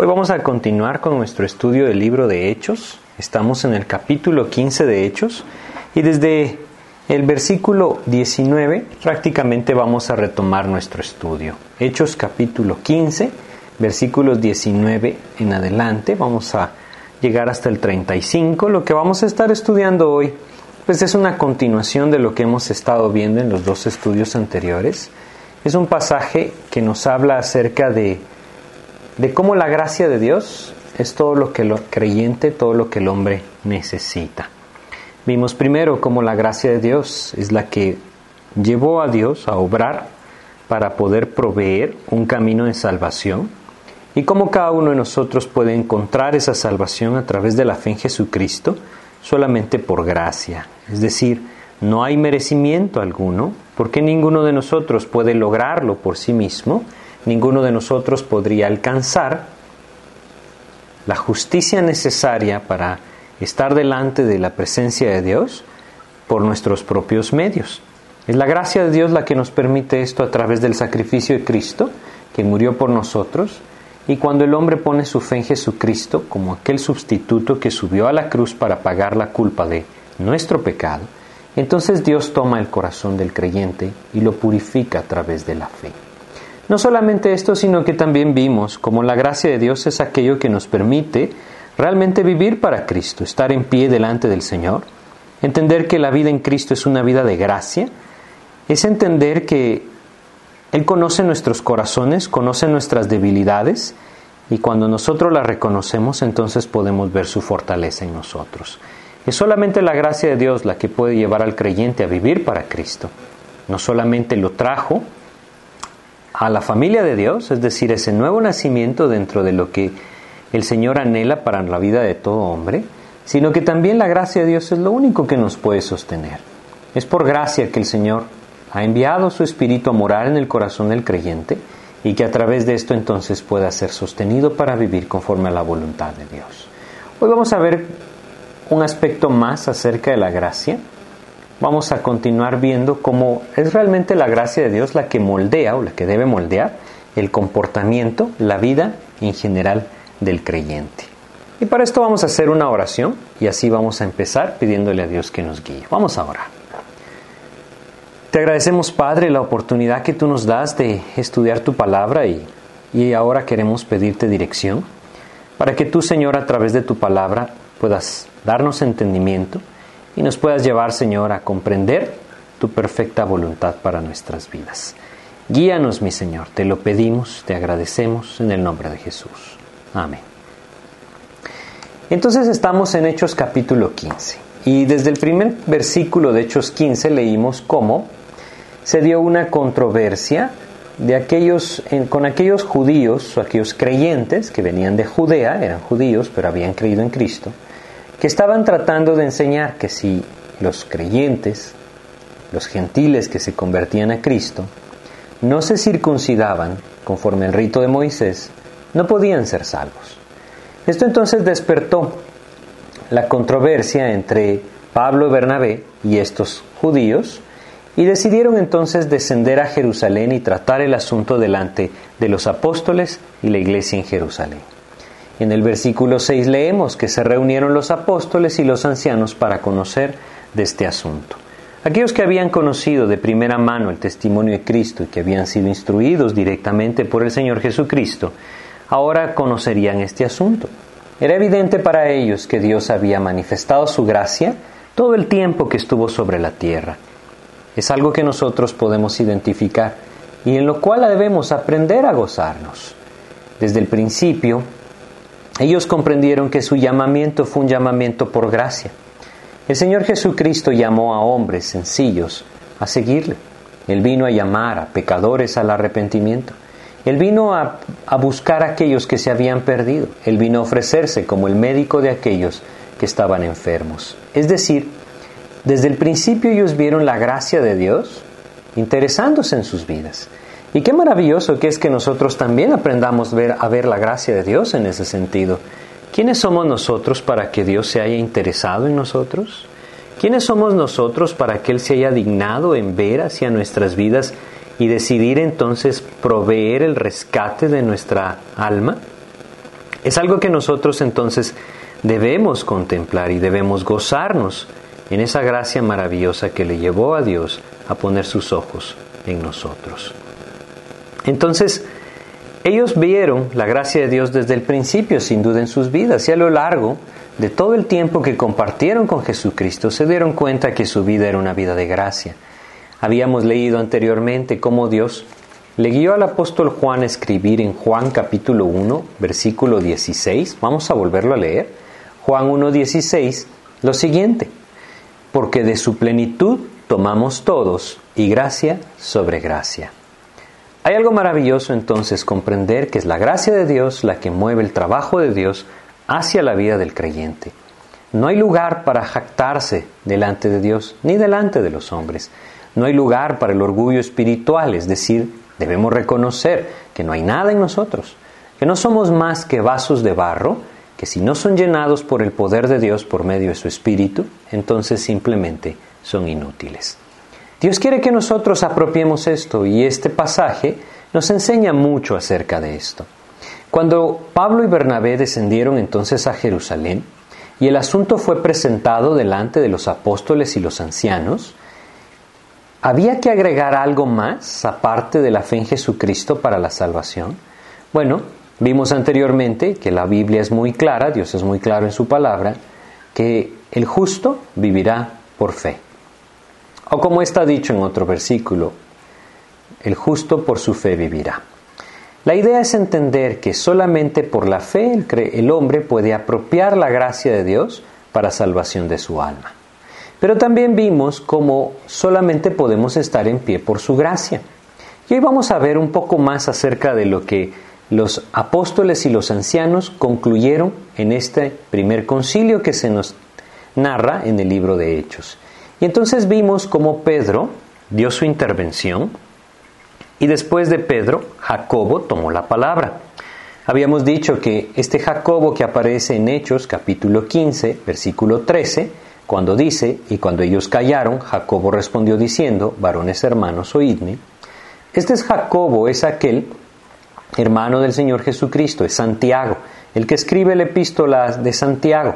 Hoy vamos a continuar con nuestro estudio del libro de Hechos. Estamos en el capítulo 15 de Hechos y desde el versículo 19 prácticamente vamos a retomar nuestro estudio. Hechos capítulo 15, versículos 19 en adelante. Vamos a llegar hasta el 35. Lo que vamos a estar estudiando hoy pues es una continuación de lo que hemos estado viendo en los dos estudios anteriores. Es un pasaje que nos habla acerca de, de cómo la gracia de Dios es todo lo que el creyente, todo lo que el hombre necesita. Vimos primero cómo la gracia de Dios es la que llevó a Dios a obrar para poder proveer un camino de salvación y cómo cada uno de nosotros puede encontrar esa salvación a través de la fe en Jesucristo solamente por gracia. Es decir, no hay merecimiento alguno, porque ninguno de nosotros puede lograrlo por sí mismo, ninguno de nosotros podría alcanzar la justicia necesaria para estar delante de la presencia de Dios por nuestros propios medios. Es la gracia de Dios la que nos permite esto a través del sacrificio de Cristo, que murió por nosotros, y cuando el hombre pone su fe en Jesucristo como aquel sustituto que subió a la cruz para pagar la culpa de nuestro pecado, entonces Dios toma el corazón del creyente y lo purifica a través de la fe. No solamente esto, sino que también vimos como la gracia de Dios es aquello que nos permite realmente vivir para Cristo, estar en pie delante del Señor, entender que la vida en Cristo es una vida de gracia, es entender que Él conoce nuestros corazones, conoce nuestras debilidades, y cuando nosotros las reconocemos, entonces podemos ver su fortaleza en nosotros. Es solamente la gracia de Dios la que puede llevar al creyente a vivir para Cristo. No solamente lo trajo a la familia de Dios, es decir, ese nuevo nacimiento dentro de lo que el Señor anhela para la vida de todo hombre, sino que también la gracia de Dios es lo único que nos puede sostener. Es por gracia que el Señor ha enviado su Espíritu a morar en el corazón del creyente y que a través de esto entonces pueda ser sostenido para vivir conforme a la voluntad de Dios. Hoy vamos a ver un aspecto más acerca de la gracia. Vamos a continuar viendo cómo es realmente la gracia de Dios la que moldea o la que debe moldear el comportamiento, la vida en general del creyente. Y para esto vamos a hacer una oración y así vamos a empezar pidiéndole a Dios que nos guíe. Vamos a orar. Te agradecemos, Padre, la oportunidad que tú nos das de estudiar tu palabra y, y ahora queremos pedirte dirección para que tú, Señor, a través de tu palabra puedas darnos entendimiento y nos puedas llevar, Señor, a comprender tu perfecta voluntad para nuestras vidas. Guíanos, mi Señor, te lo pedimos, te agradecemos en el nombre de Jesús. Amén. Entonces estamos en Hechos capítulo 15 y desde el primer versículo de Hechos 15 leímos cómo se dio una controversia de aquellos, con aquellos judíos o aquellos creyentes que venían de Judea, eran judíos pero habían creído en Cristo, que estaban tratando de enseñar que si los creyentes, los gentiles que se convertían a Cristo, no se circuncidaban conforme al rito de Moisés, no podían ser salvos. Esto entonces despertó la controversia entre Pablo y Bernabé y estos judíos, y decidieron entonces descender a Jerusalén y tratar el asunto delante de los apóstoles y la iglesia en Jerusalén. En el versículo 6 leemos que se reunieron los apóstoles y los ancianos para conocer de este asunto. Aquellos que habían conocido de primera mano el testimonio de Cristo y que habían sido instruidos directamente por el Señor Jesucristo, ahora conocerían este asunto. Era evidente para ellos que Dios había manifestado su gracia todo el tiempo que estuvo sobre la tierra. Es algo que nosotros podemos identificar y en lo cual debemos aprender a gozarnos. Desde el principio, ellos comprendieron que su llamamiento fue un llamamiento por gracia. El Señor Jesucristo llamó a hombres sencillos a seguirle. Él vino a llamar a pecadores al arrepentimiento. Él vino a, a, buscar a aquellos que se habían perdido. Él vino a ofrecerse como el médico de aquellos que estaban enfermos. Es decir, desde el principio ellos vieron la gracia de Dios interesándose en sus vidas. Y qué maravilloso que es que nosotros también aprendamos ver, a ver la gracia de Dios en ese sentido. ¿Quiénes somos nosotros para que Dios se haya interesado en nosotros? ¿Quiénes somos nosotros para que Él se haya dignado en ver hacia nuestras vidas y decidir entonces proveer el rescate de nuestra alma? Es algo que nosotros entonces debemos contemplar y debemos gozarnos en esa gracia maravillosa que le llevó a Dios a poner sus ojos en nosotros. Entonces, ellos vieron la gracia de Dios desde el principio, sin duda, en sus vidas y a lo largo de todo el tiempo que compartieron con Jesucristo, se dieron cuenta que su vida era una vida de gracia. Habíamos leído anteriormente cómo Dios le guió al apóstol Juan a escribir en Juan capítulo 1, versículo 16. Vamos a volverlo a leer. Juan 1, 16, lo siguiente. Porque de su plenitud tomamos todos y gracia sobre gracia. Hay algo maravilloso entonces comprender que es la gracia de Dios la que mueve el trabajo de Dios hacia la vida del creyente. No hay lugar para jactarse delante de Dios ni delante de los hombres. No hay lugar para el orgullo espiritual, es decir, debemos reconocer que no hay nada en nosotros, que no somos más que vasos de barro, que si no son llenados por el poder de Dios por medio de su Espíritu, entonces simplemente son inútiles. Dios quiere que nosotros apropiemos esto y este pasaje nos enseña mucho acerca de esto. Cuando Pablo y Bernabé descendieron entonces a Jerusalén y el asunto fue presentado delante de los apóstoles y los ancianos, ¿había que agregar algo más aparte de la fe en Jesucristo para la salvación? Bueno, vimos anteriormente que la Biblia es muy clara, Dios es muy claro en su palabra, que el justo vivirá por fe. O como está dicho en otro versículo, el justo por su fe vivirá. La idea es entender que solamente por la fe el, hombre puede apropiar la gracia de Dios para salvación de su alma. Pero también vimos cómo solamente podemos estar en pie por su gracia. Y hoy vamos a ver un poco más acerca de lo que los apóstoles y los ancianos concluyeron en este primer concilio que se nos narra en el libro de Hechos. Y entonces vimos cómo Pedro dio su intervención y después de Pedro, Jacobo tomó la palabra. Habíamos dicho que este Jacobo que aparece en Hechos capítulo 15, versículo 13, cuando dice, y cuando ellos callaron, Jacobo respondió diciendo, varones hermanos, oídme. Este es Jacobo, es aquel hermano del Señor Jesucristo, es Santiago, el que escribe la epístola de Santiago.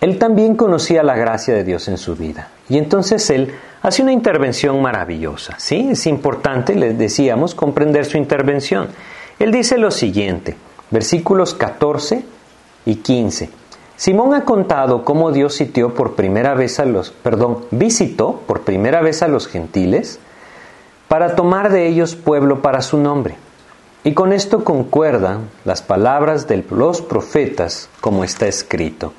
Él también conocía la gracia de Dios en su vida. Y entonces él hace una intervención maravillosa. ¿sí? Es importante, les decíamos, comprender su intervención. Él dice lo siguiente, versículos 14 y 15. Simón ha contado cómo Dios sitió por primera vez a los, perdón, visitó por primera vez a los gentiles para tomar de ellos pueblo para su nombre. Y con esto concuerdan las palabras de los profetas como está escrito.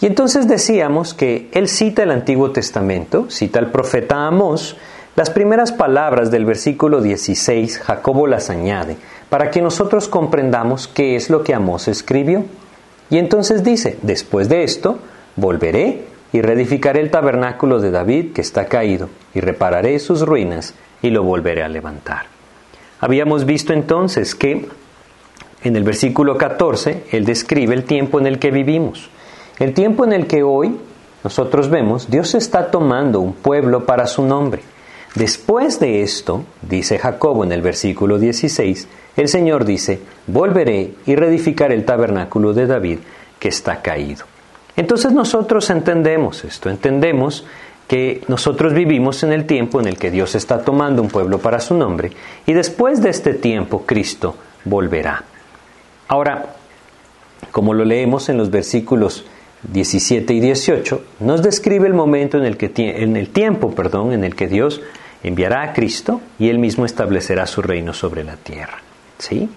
Y entonces decíamos que él cita el Antiguo Testamento, cita al profeta Amós, las primeras palabras del versículo 16, Jacobo las añade, para que nosotros comprendamos qué es lo que Amós escribió. Y entonces dice, después de esto, volveré y reedificaré el tabernáculo de David que está caído, y repararé sus ruinas y lo volveré a levantar. Habíamos visto entonces que en el versículo 14 él describe el tiempo en el que vivimos. El tiempo en el que hoy nosotros vemos, Dios está tomando un pueblo para su nombre. Después de esto, dice Jacobo en el versículo 16, el Señor dice, volveré y reedificaré el tabernáculo de David que está caído. Entonces nosotros entendemos esto, entendemos que nosotros vivimos en el tiempo en el que Dios está tomando un pueblo para su nombre y después de este tiempo Cristo volverá. Ahora, como lo leemos en los versículos 17 y 18 nos describe el momento en el, que, en el tiempo perdón, en el que Dios enviará a Cristo y él mismo establecerá su reino sobre la tierra. ¿Sí?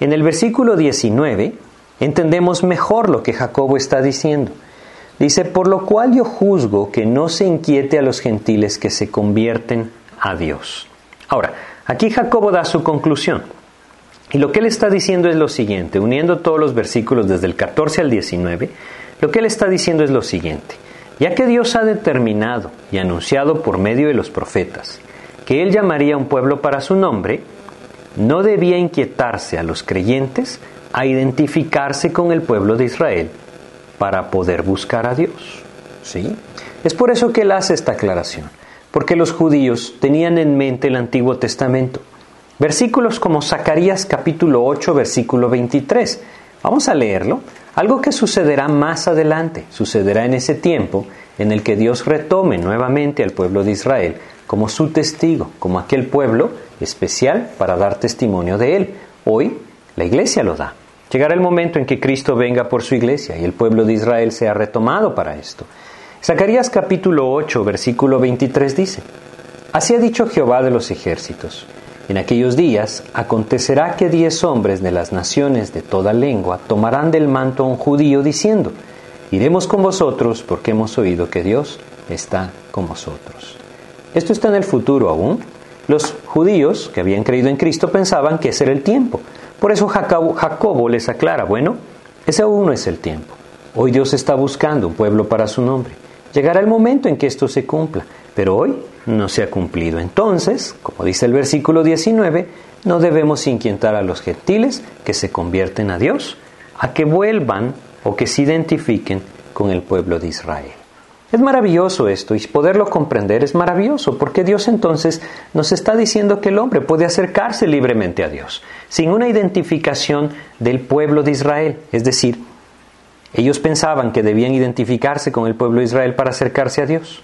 En el versículo 19 entendemos mejor lo que Jacobo está diciendo. Dice, por lo cual yo juzgo que no se inquiete a los gentiles que se convierten a Dios. Ahora, aquí Jacobo da su conclusión. Y lo que él está diciendo es lo siguiente, uniendo todos los versículos desde el 14 al 19, lo que él está diciendo es lo siguiente, ya que Dios ha determinado y anunciado por medio de los profetas que él llamaría un pueblo para su nombre, no debía inquietarse a los creyentes a identificarse con el pueblo de Israel para poder buscar a Dios. ¿Sí? Es por eso que él hace esta aclaración, porque los judíos tenían en mente el Antiguo Testamento Versículos como Zacarías capítulo 8, versículo 23. Vamos a leerlo. Algo que sucederá más adelante, sucederá en ese tiempo en el que Dios retome nuevamente al pueblo de Israel como su testigo, como aquel pueblo especial para dar testimonio de Él. Hoy la iglesia lo da. Llegará el momento en que Cristo venga por su iglesia y el pueblo de Israel sea retomado para esto. Zacarías capítulo 8, versículo 23 dice, Así ha dicho Jehová de los ejércitos. En aquellos días acontecerá que diez hombres de las naciones de toda lengua tomarán del manto a un judío diciendo, Iremos con vosotros porque hemos oído que Dios está con vosotros. Esto está en el futuro aún. Los judíos que habían creído en Cristo pensaban que ese era el tiempo. Por eso Jacobo, les aclara, bueno, ese aún no es el tiempo. Hoy Dios está buscando un pueblo para su nombre. Llegará el momento en que esto se cumpla, pero hoy no se ha cumplido. Entonces, como dice el versículo 19, no debemos inquietar a los gentiles que se convierten a Dios, a que vuelvan o que se identifiquen con el pueblo de Israel. Es maravilloso esto y poderlo comprender es maravilloso porque Dios entonces nos está diciendo que el hombre puede acercarse libremente a Dios sin una identificación del pueblo de Israel. Es decir, ellos pensaban que debían identificarse con el pueblo de Israel para acercarse a Dios.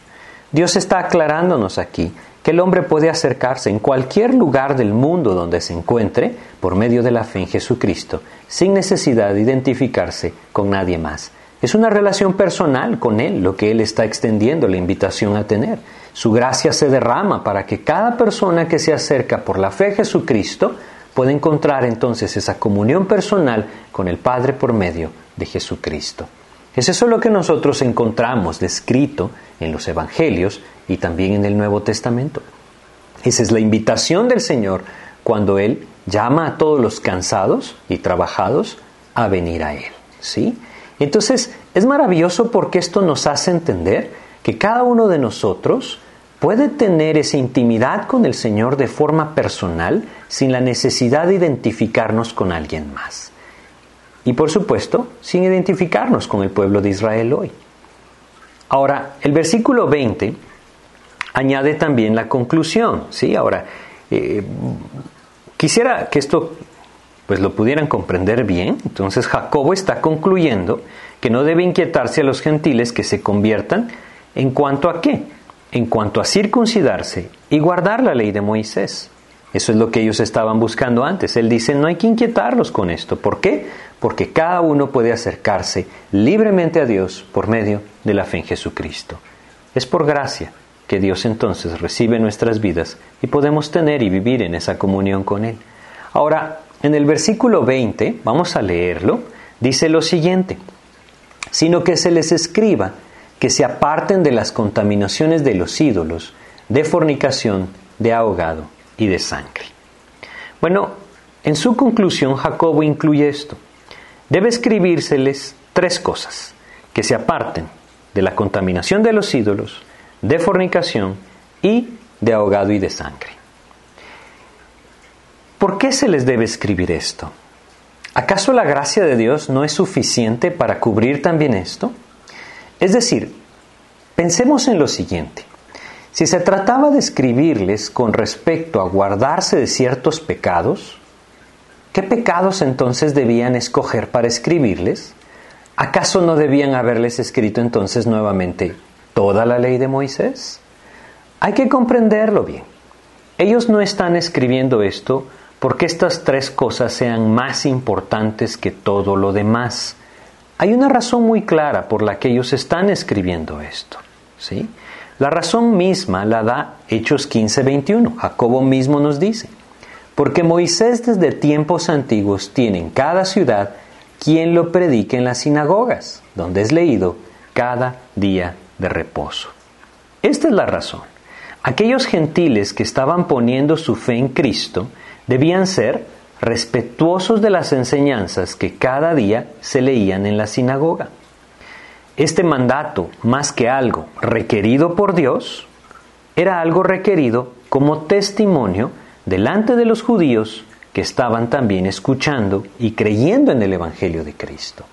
Dios está aclarándonos aquí que el hombre puede acercarse en cualquier lugar del mundo donde se encuentre por medio de la fe en Jesucristo, sin necesidad de identificarse con nadie más. Es una relación personal con Él lo que Él está extendiendo la invitación a tener. Su gracia se derrama para que cada persona que se acerca por la fe a Jesucristo pueda encontrar entonces esa comunión personal con el Padre por medio de Jesucristo. Es eso lo que nosotros encontramos descrito en los Evangelios y también en el Nuevo Testamento. Esa es la invitación del Señor cuando Él llama a todos los cansados y trabajados a venir a Él. ¿Sí? Entonces, es maravilloso porque esto nos hace entender que cada uno de nosotros puede tener esa intimidad con el Señor de forma personal sin la necesidad de identificarnos con alguien más. Y por supuesto, sin identificarnos con el pueblo de Israel hoy. Ahora, el versículo 20 añade también la conclusión, ¿sí? Ahora, eh, quisiera que esto pues lo pudieran comprender bien. Entonces Jacobo está concluyendo que no debe inquietarse a los gentiles que se conviertan en cuanto a qué? En cuanto a circuncidarse y guardar la ley de Moisés. Eso es lo que ellos estaban buscando antes. Él dice, no hay que inquietarlos con esto. ¿Por qué? Porque cada uno puede acercarse libremente a Dios por medio de la fe en Jesucristo. Es por gracia que Dios entonces recibe nuestras vidas y podemos tener y vivir en esa comunión con Él. Ahora, en el versículo 20, vamos a leerlo, dice lo siguiente, sino que se les escriba que se aparten de las contaminaciones de los ídolos, de fornicación, de ahogado y de sangre. Bueno, en su conclusión Jacobo incluye esto. Debe escribírseles tres cosas, que se aparten de la contaminación de los ídolos, de fornicación y de ahogado y de sangre. ¿Por qué se les debe escribir esto? ¿Acaso la gracia de Dios no es suficiente para cubrir también esto? Es decir, pensemos en lo siguiente. Si se trataba de escribirles con respecto a guardarse de ciertos pecados, ¿qué pecados entonces debían escoger para escribirles? ¿Acaso no debían haberles escrito entonces nuevamente toda la ley de Moisés? Hay que comprenderlo bien. Ellos no están escribiendo esto porque estas tres cosas sean más importantes que todo lo demás. Hay una razón muy clara por la que ellos están escribiendo esto. ¿sí? La razón misma la da Hechos 15:21. Jacobo mismo nos dice, porque Moisés desde tiempos antiguos tiene en cada ciudad quien lo predique en las sinagogas, donde es leído cada día de reposo. Esta es la razón. Aquellos gentiles que estaban poniendo su fe en Cristo, debían ser respetuosos de las enseñanzas que cada día se leían en la sinagoga. Este mandato, más que algo requerido por Dios, era algo requerido como testimonio delante de los judíos que estaban también escuchando y creyendo en el Evangelio de Cristo.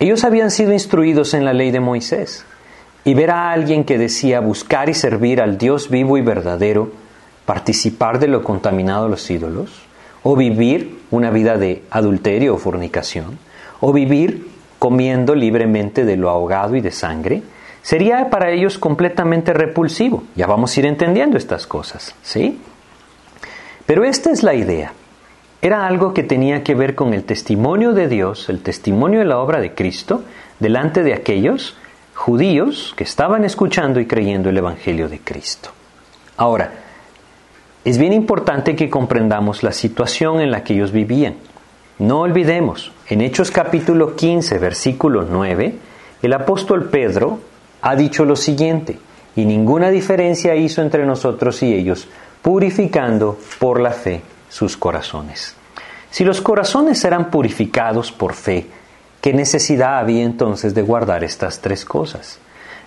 Ellos habían sido instruidos en la ley de Moisés, y ver a alguien que decía buscar y servir al Dios vivo y verdadero participar de lo contaminado a los ídolos, o vivir una vida de adulterio o fornicación, o vivir comiendo libremente de lo ahogado y de sangre, sería para ellos completamente repulsivo. Ya vamos a ir entendiendo estas cosas, ¿sí? Pero esta es la idea. Era algo que tenía que ver con el testimonio de Dios, el testimonio de la obra de Cristo, delante de aquellos judíos que estaban escuchando y creyendo el Evangelio de Cristo. Ahora, es bien importante que comprendamos la situación en la que ellos vivían. No olvidemos, en Hechos capítulo 15, versículo 9, el apóstol Pedro ha dicho lo siguiente, y ninguna diferencia hizo entre nosotros y ellos, purificando por la fe sus corazones. Si los corazones eran purificados por fe, ¿qué necesidad había entonces de guardar estas tres cosas?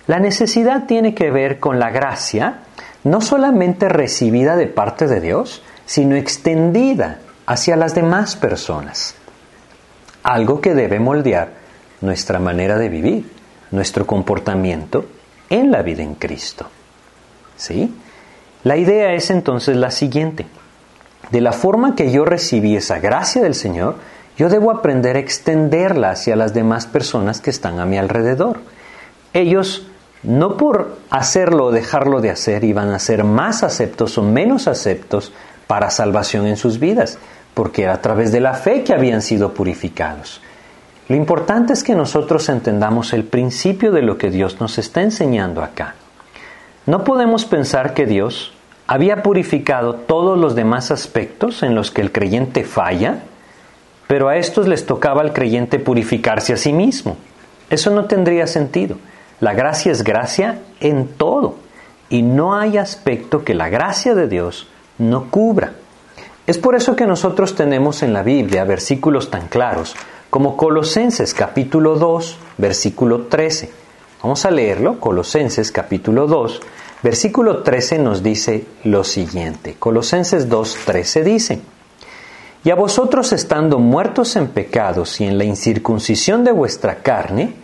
La necesidad tiene que ver con la gracia no solamente recibida de parte de Dios, sino extendida hacia las demás personas. Algo que debe moldear nuestra manera de vivir, nuestro comportamiento en la vida en Cristo. ¿Sí? La idea es entonces la siguiente. De la forma que yo recibí esa gracia del Señor, yo debo aprender a extenderla hacia las demás personas que están a mi alrededor. Ellos no por hacerlo o dejarlo de hacer iban a ser más aceptos o menos aceptos para salvación en sus vidas, porque era a través de la fe que habían sido purificados. Lo importante es que nosotros entendamos el principio de lo que Dios nos está enseñando acá. No podemos pensar que Dios había purificado todos los demás aspectos en los que el creyente falla, pero a estos les tocaba al creyente purificarse a sí mismo. Eso no tendría sentido. La gracia es gracia en todo y no hay aspecto que la gracia de Dios no cubra. Es por eso que nosotros tenemos en la Biblia versículos tan claros como Colosenses capítulo 2, versículo 13. Vamos a leerlo, Colosenses capítulo 2, versículo 13 nos dice lo siguiente. Colosenses 2, 13 dice, Y a vosotros estando muertos en pecados y en la incircuncisión de vuestra carne,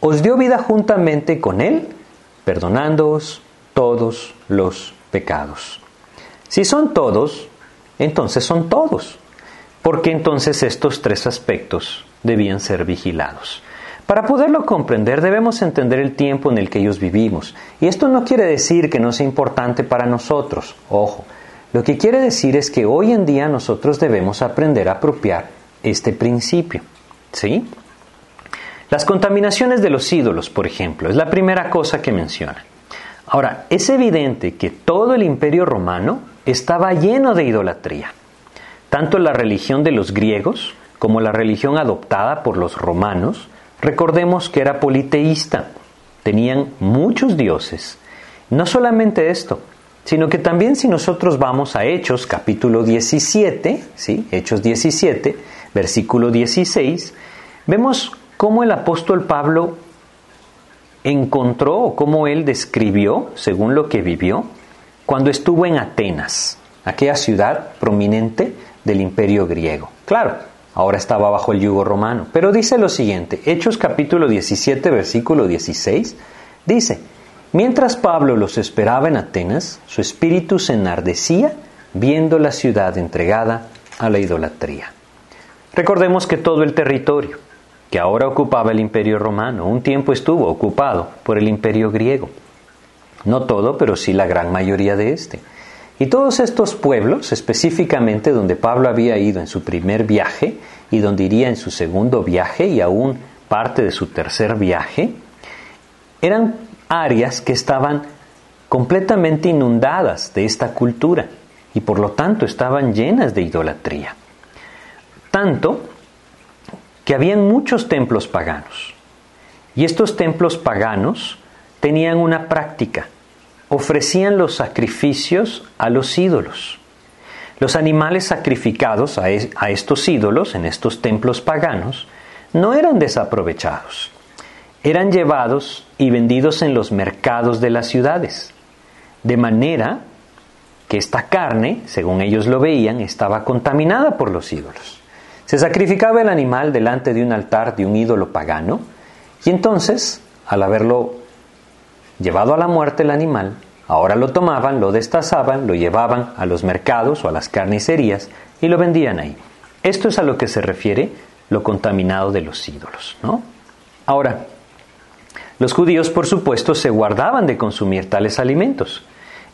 os dio vida juntamente con Él, perdonándoos todos los pecados. Si son todos, entonces son todos, porque entonces estos tres aspectos debían ser vigilados. Para poderlo comprender debemos entender el tiempo en el que ellos vivimos. Y esto no quiere decir que no sea importante para nosotros. Ojo, lo que quiere decir es que hoy en día nosotros debemos aprender a apropiar este principio. ¿Sí? Las contaminaciones de los ídolos, por ejemplo, es la primera cosa que menciona. Ahora, es evidente que todo el imperio romano estaba lleno de idolatría. Tanto la religión de los griegos como la religión adoptada por los romanos, recordemos que era politeísta. Tenían muchos dioses. No solamente esto, sino que también si nosotros vamos a Hechos capítulo 17, ¿sí? Hechos 17, versículo 16, vemos cómo el apóstol Pablo encontró o cómo él describió, según lo que vivió, cuando estuvo en Atenas, aquella ciudad prominente del imperio griego. Claro, ahora estaba bajo el yugo romano, pero dice lo siguiente, Hechos capítulo 17, versículo 16, dice, mientras Pablo los esperaba en Atenas, su espíritu se enardecía viendo la ciudad entregada a la idolatría. Recordemos que todo el territorio, que ahora ocupaba el imperio romano, un tiempo estuvo ocupado por el imperio griego. No todo, pero sí la gran mayoría de este. Y todos estos pueblos, específicamente donde Pablo había ido en su primer viaje y donde iría en su segundo viaje y aún parte de su tercer viaje, eran áreas que estaban completamente inundadas de esta cultura y por lo tanto estaban llenas de idolatría. Tanto que habían muchos templos paganos. Y estos templos paganos tenían una práctica. Ofrecían los sacrificios a los ídolos. Los animales sacrificados a, estos ídolos, en estos templos paganos, no eran desaprovechados. Eran llevados y vendidos en los mercados de las ciudades. De manera que esta carne, según ellos lo veían, estaba contaminada por los ídolos. Se sacrificaba el animal delante de un altar de un ídolo pagano y entonces, al haberlo llevado a la muerte el animal, Ahora lo tomaban, lo destazaban, lo llevaban a los mercados o a las carnicerías y lo vendían ahí. Esto es a lo que se refiere lo contaminado de los ídolos, ¿no? Ahora, los judíos, por supuesto, se guardaban de consumir tales alimentos.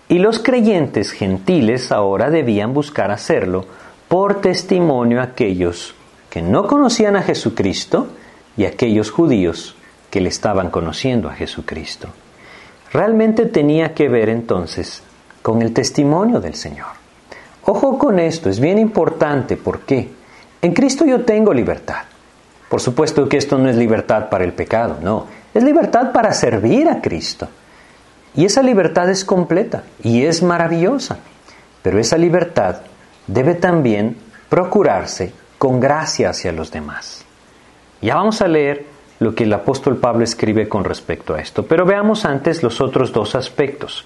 Y los creyentes gentiles ahora debían buscar hacerlo por testimonio a aquellos que no conocían a Jesucristo y a aquellos judíos que le estaban conociendo a Jesucristo. Realmente tenía que ver entonces con el testimonio del Señor. Ojo con esto, es bien importante. ¿Por qué? En Cristo yo tengo libertad. Por supuesto que esto no es libertad para el pecado, no. Es libertad para servir a Cristo. Y esa libertad es completa y es maravillosa. Pero esa libertad debe también procurarse con gracia hacia los demás. Ya vamos a leer lo que el apóstol Pablo escribe con respecto a esto, pero veamos antes los otros dos aspectos.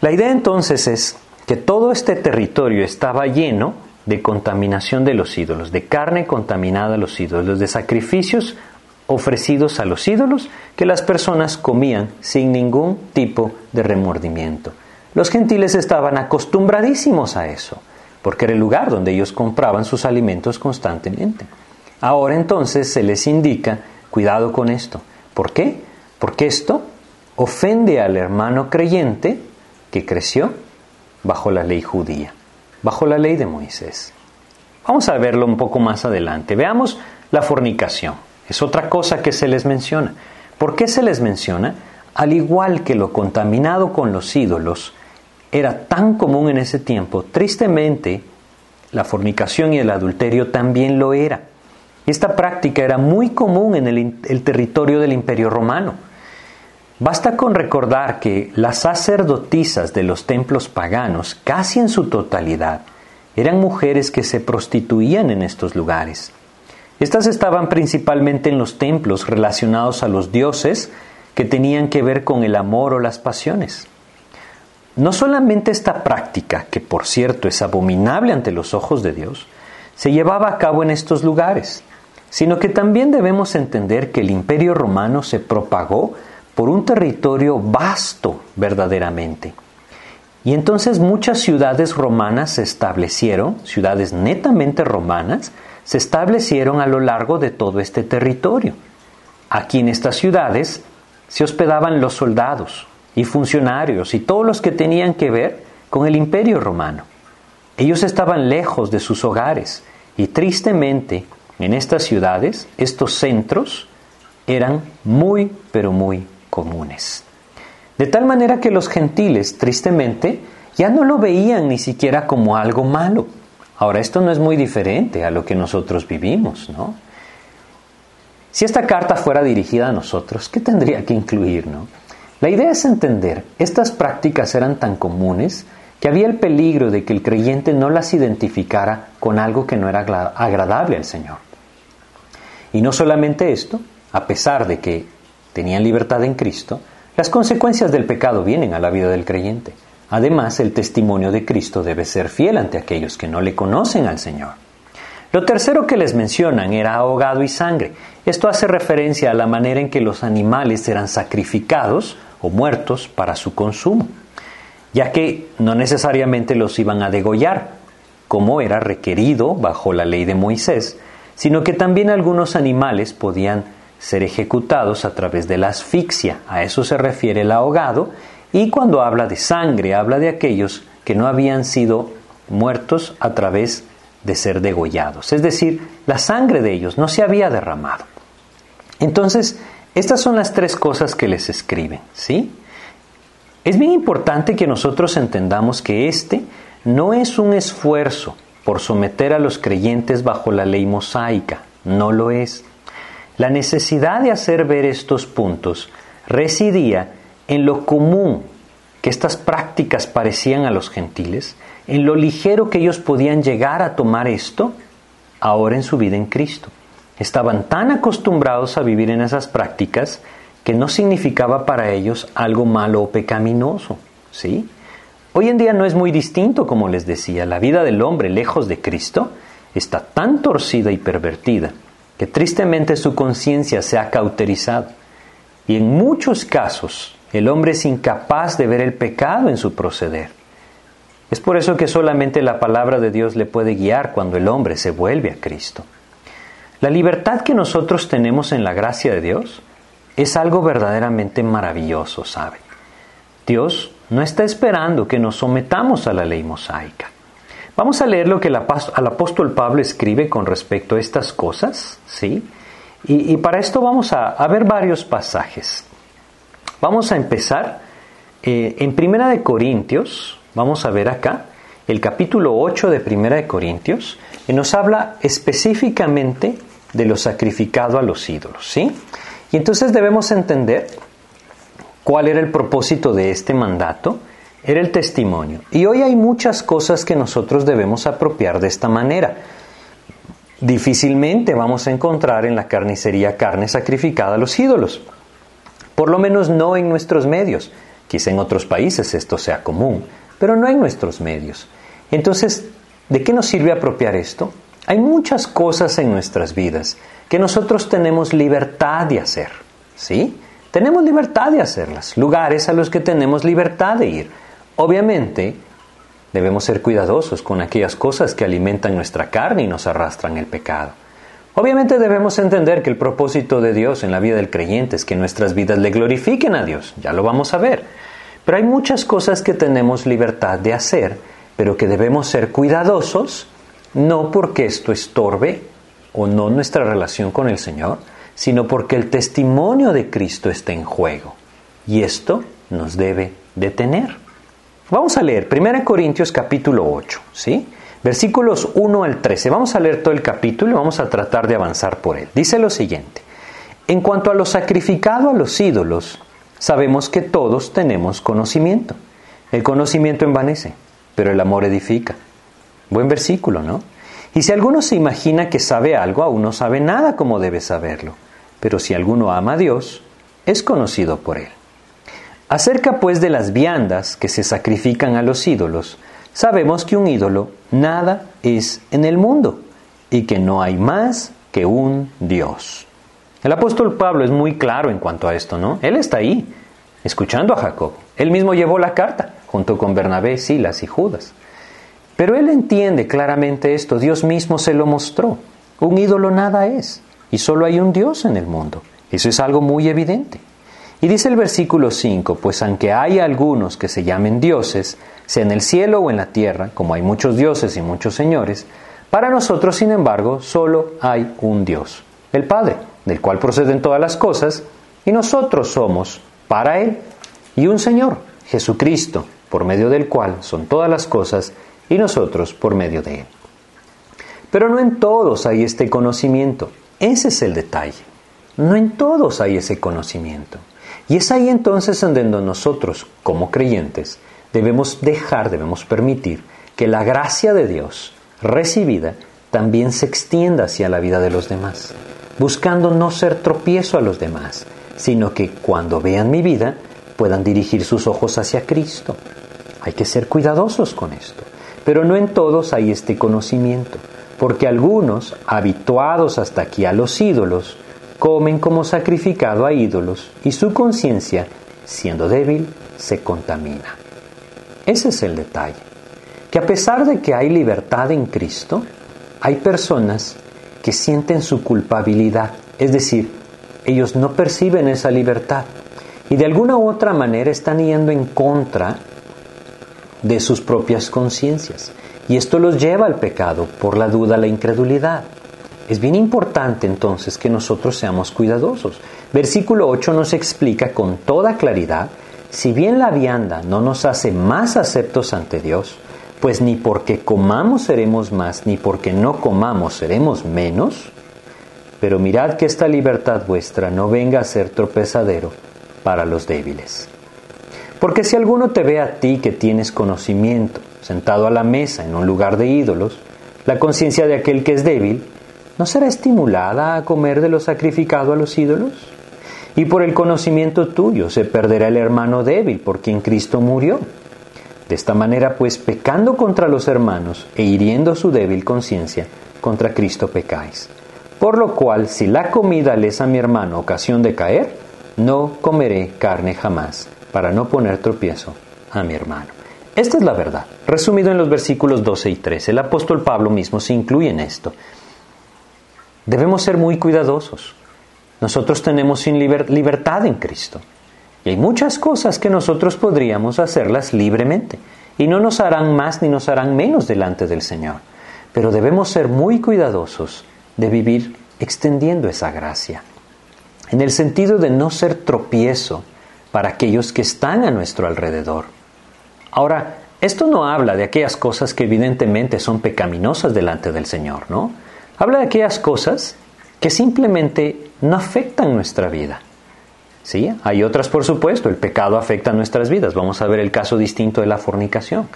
La idea entonces es que todo este territorio estaba lleno de contaminación de los ídolos, de carne contaminada a los ídolos, de sacrificios ofrecidos a los ídolos que las personas comían sin ningún tipo de remordimiento. Los gentiles estaban acostumbradísimos a eso, porque era el lugar donde ellos compraban sus alimentos constantemente. Ahora entonces se les indica, cuidado con esto. ¿Por qué? Porque esto ofende al hermano creyente que creció bajo la ley judía bajo la ley de Moisés. Vamos a verlo un poco más adelante. Veamos la fornicación. Es otra cosa que se les menciona. ¿Por qué se les menciona? Al igual que lo contaminado con los ídolos era tan común en ese tiempo, tristemente la fornicación y el adulterio también lo era. Esta práctica era muy común en el, territorio del Imperio Romano. Basta con recordar que las sacerdotisas de los templos paganos, casi en su totalidad, eran mujeres que se prostituían en estos lugares. Estas estaban principalmente en los templos relacionados a los dioses que tenían que ver con el amor o las pasiones. No solamente esta práctica, que por cierto es abominable ante los ojos de Dios, se llevaba a cabo en estos lugares, sino que también debemos entender que el imperio romano se propagó por un territorio vasto verdaderamente. Y entonces muchas ciudades romanas se establecieron, ciudades netamente romanas, se establecieron a lo largo de todo este territorio. Aquí en estas ciudades se hospedaban los soldados y funcionarios y todos los que tenían que ver con el imperio romano. Ellos estaban lejos de sus hogares y tristemente en estas ciudades estos centros eran muy pero muy comunes. De tal manera que los gentiles, tristemente, ya no lo veían ni siquiera como algo malo. Ahora, esto no es muy diferente a lo que nosotros vivimos, ¿no? Si esta carta fuera dirigida a nosotros, ¿qué tendría que incluir, no? La idea es entender, estas prácticas eran tan comunes que había el peligro de que el creyente no las identificara con algo que no era agradable al Señor. Y no solamente esto, a pesar de que tenían libertad en Cristo, las consecuencias del pecado vienen a la vida del creyente. Además, el testimonio de Cristo debe ser fiel ante aquellos que no le conocen al Señor. Lo tercero que les mencionan era ahogado y sangre. Esto hace referencia a la manera en que los animales eran sacrificados o muertos para su consumo, ya que no necesariamente los iban a degollar, como era requerido bajo la ley de Moisés, sino que también algunos animales podían ser ejecutados a través de la asfixia. A eso se refiere el ahogado. Y cuando habla de sangre, habla de aquellos que no habían sido muertos a través de ser degollados. Es decir, la sangre de ellos no se había derramado. Entonces, estas son las tres cosas que les escriben, ¿sí? Es bien importante que nosotros entendamos que este no es un esfuerzo por someter a los creyentes bajo la ley mosaica, no lo es. La necesidad de hacer ver estos puntos residía en lo común que estas prácticas parecían a los gentiles, en lo ligero que ellos podían llegar a tomar esto ahora en su vida en Cristo. Estaban tan acostumbrados a vivir en esas prácticas que no significaba para ellos algo malo o pecaminoso, ¿sí? Hoy en día no es muy distinto, como les decía, la vida del hombre lejos de Cristo está tan torcida y pervertida que tristemente su conciencia se ha cauterizado. Y en muchos casos, El hombre es incapaz de ver el pecado en su proceder. Es por eso que solamente la palabra de Dios le puede guiar cuando el hombre se vuelve a Cristo. La libertad que nosotros tenemos en la gracia de Dios es algo verdaderamente maravilloso, ¿sabe? Dios no está esperando que nos sometamos a la ley mosaica. Vamos a leer lo que el apóstol Pablo escribe con respecto a estas cosas, ¿sí? Y, para esto vamos a, ver varios pasajes. Vamos a empezar eh, en Primera de Corintios, vamos a ver acá, el capítulo 8 de Primera de Corintios, y nos habla específicamente de lo sacrificado a los ídolos, ¿sí? Y entonces debemos entender cuál era el propósito de este mandato, era el testimonio. Y hoy hay muchas cosas que nosotros debemos apropiar de esta manera. Difícilmente vamos a encontrar en la carnicería carne sacrificada a los ídolos, por lo menos no en nuestros medios. Quizá en otros países esto sea común, pero no en nuestros medios. Entonces, ¿de qué nos sirve apropiar esto? Hay muchas cosas en nuestras vidas que nosotros tenemos libertad de hacer, ¿sí? Tenemos libertad de hacerlas, lugares a los que tenemos libertad de ir. Obviamente, debemos ser cuidadosos con aquellas cosas que alimentan nuestra carne y nos arrastran el pecado. Obviamente debemos entender que el propósito de Dios en la vida del creyente es que nuestras vidas le glorifiquen a Dios, ya lo vamos a ver. Pero hay muchas cosas que tenemos libertad de hacer, pero que debemos ser cuidadosos, no porque esto estorbe o no nuestra relación con el Señor, sino porque el testimonio de Cristo está en juego. Y esto nos debe detener. Vamos a leer 1 Corintios capítulo 8, ¿sí? Versículos 1 al 13. Vamos a leer todo el capítulo y vamos a tratar de avanzar por él. Dice lo siguiente. En cuanto a lo sacrificado a los ídolos, sabemos que todos tenemos conocimiento. El conocimiento envanece, pero el amor edifica. Buen versículo, ¿no? Y si alguno se imagina que sabe algo, aún no sabe nada como debe saberlo. Pero si alguno ama a Dios, es conocido por él. Acerca pues de las viandas que se sacrifican a los ídolos, sabemos que un ídolo nada es en el mundo y que no hay más que un Dios. El apóstol Pablo es muy claro en cuanto a esto, ¿no? Él está ahí, escuchando a Jacob. Él mismo llevó la carta, junto con Bernabé, Silas y Judas. Pero él entiende claramente esto, Dios mismo se lo mostró. Un ídolo nada es, y solo hay un Dios en el mundo. Eso es algo muy evidente. Y dice el versículo 5, pues aunque hay algunos que se llamen dioses, sea en el cielo o en la tierra, como hay muchos dioses y muchos señores, para nosotros, sin embargo, solo hay un Dios, el Padre, del cual proceden todas las cosas, y nosotros somos para Él, y un Señor, Jesucristo, por medio del cual son todas las cosas, y nosotros por medio de Él. Pero no en todos hay este conocimiento. Ese es el detalle. No en todos hay ese conocimiento. Y es ahí entonces en donde nosotros, como creyentes, debemos dejar, debemos permitir que la gracia de Dios recibida también se extienda hacia la vida de los demás, buscando no ser tropiezo a los demás, sino que cuando vean mi vida puedan dirigir sus ojos hacia Cristo. Hay que ser cuidadosos con esto. Pero no en todos hay este conocimiento, porque algunos, habituados hasta aquí a los ídolos, comen como sacrificado a ídolos y su conciencia, siendo débil, se contamina. Ese es el detalle, que a pesar de que hay libertad en Cristo, hay personas que sienten su culpabilidad, es decir, ellos no perciben esa libertad y de alguna u otra manera están yendo en contra de sus propias conciencias. Y esto los lleva al pecado por la duda, la incredulidad. Es bien importante entonces que nosotros seamos cuidadosos. Versículo 8 nos explica con toda claridad, si bien la vianda no nos hace más aceptos ante Dios, pues ni porque comamos seremos más, ni porque no comamos seremos menos, pero mirad que esta libertad vuestra no venga a ser tropezadero para los débiles. Porque si alguno te ve a ti que tienes conocimiento, sentado a la mesa en un lugar de ídolos, la conciencia de aquel que es débil, ¿no será estimulada a comer de lo sacrificado a los ídolos? Y por el conocimiento tuyo se perderá el hermano débil por quien Cristo murió. De esta manera, pues, pecando contra los hermanos e hiriendo su débil conciencia, contra Cristo pecáis. Por lo cual, si la comida les a mi hermano ocasión de caer, no comeré carne jamás para no poner tropiezo a mi hermano. Esta es la verdad. Resumido en los versículos 12 y 13, el apóstol Pablo mismo se incluye en esto. Debemos ser muy cuidadosos. Nosotros tenemos libertad en Cristo. Y hay muchas cosas que nosotros podríamos hacerlas libremente. Y no nos harán más ni nos harán menos delante del Señor. Pero debemos ser muy cuidadosos de vivir extendiendo esa gracia. En el sentido de no ser tropiezo para aquellos que están a nuestro alrededor. Ahora, esto no habla de aquellas cosas que evidentemente son pecaminosas delante del Señor, ¿no? Habla de aquellas cosas que simplemente no afectan nuestra vida. ¿Sí? Hay otras, por supuesto, el pecado afecta nuestras vidas. Vamos a ver el caso distinto de la fornicación.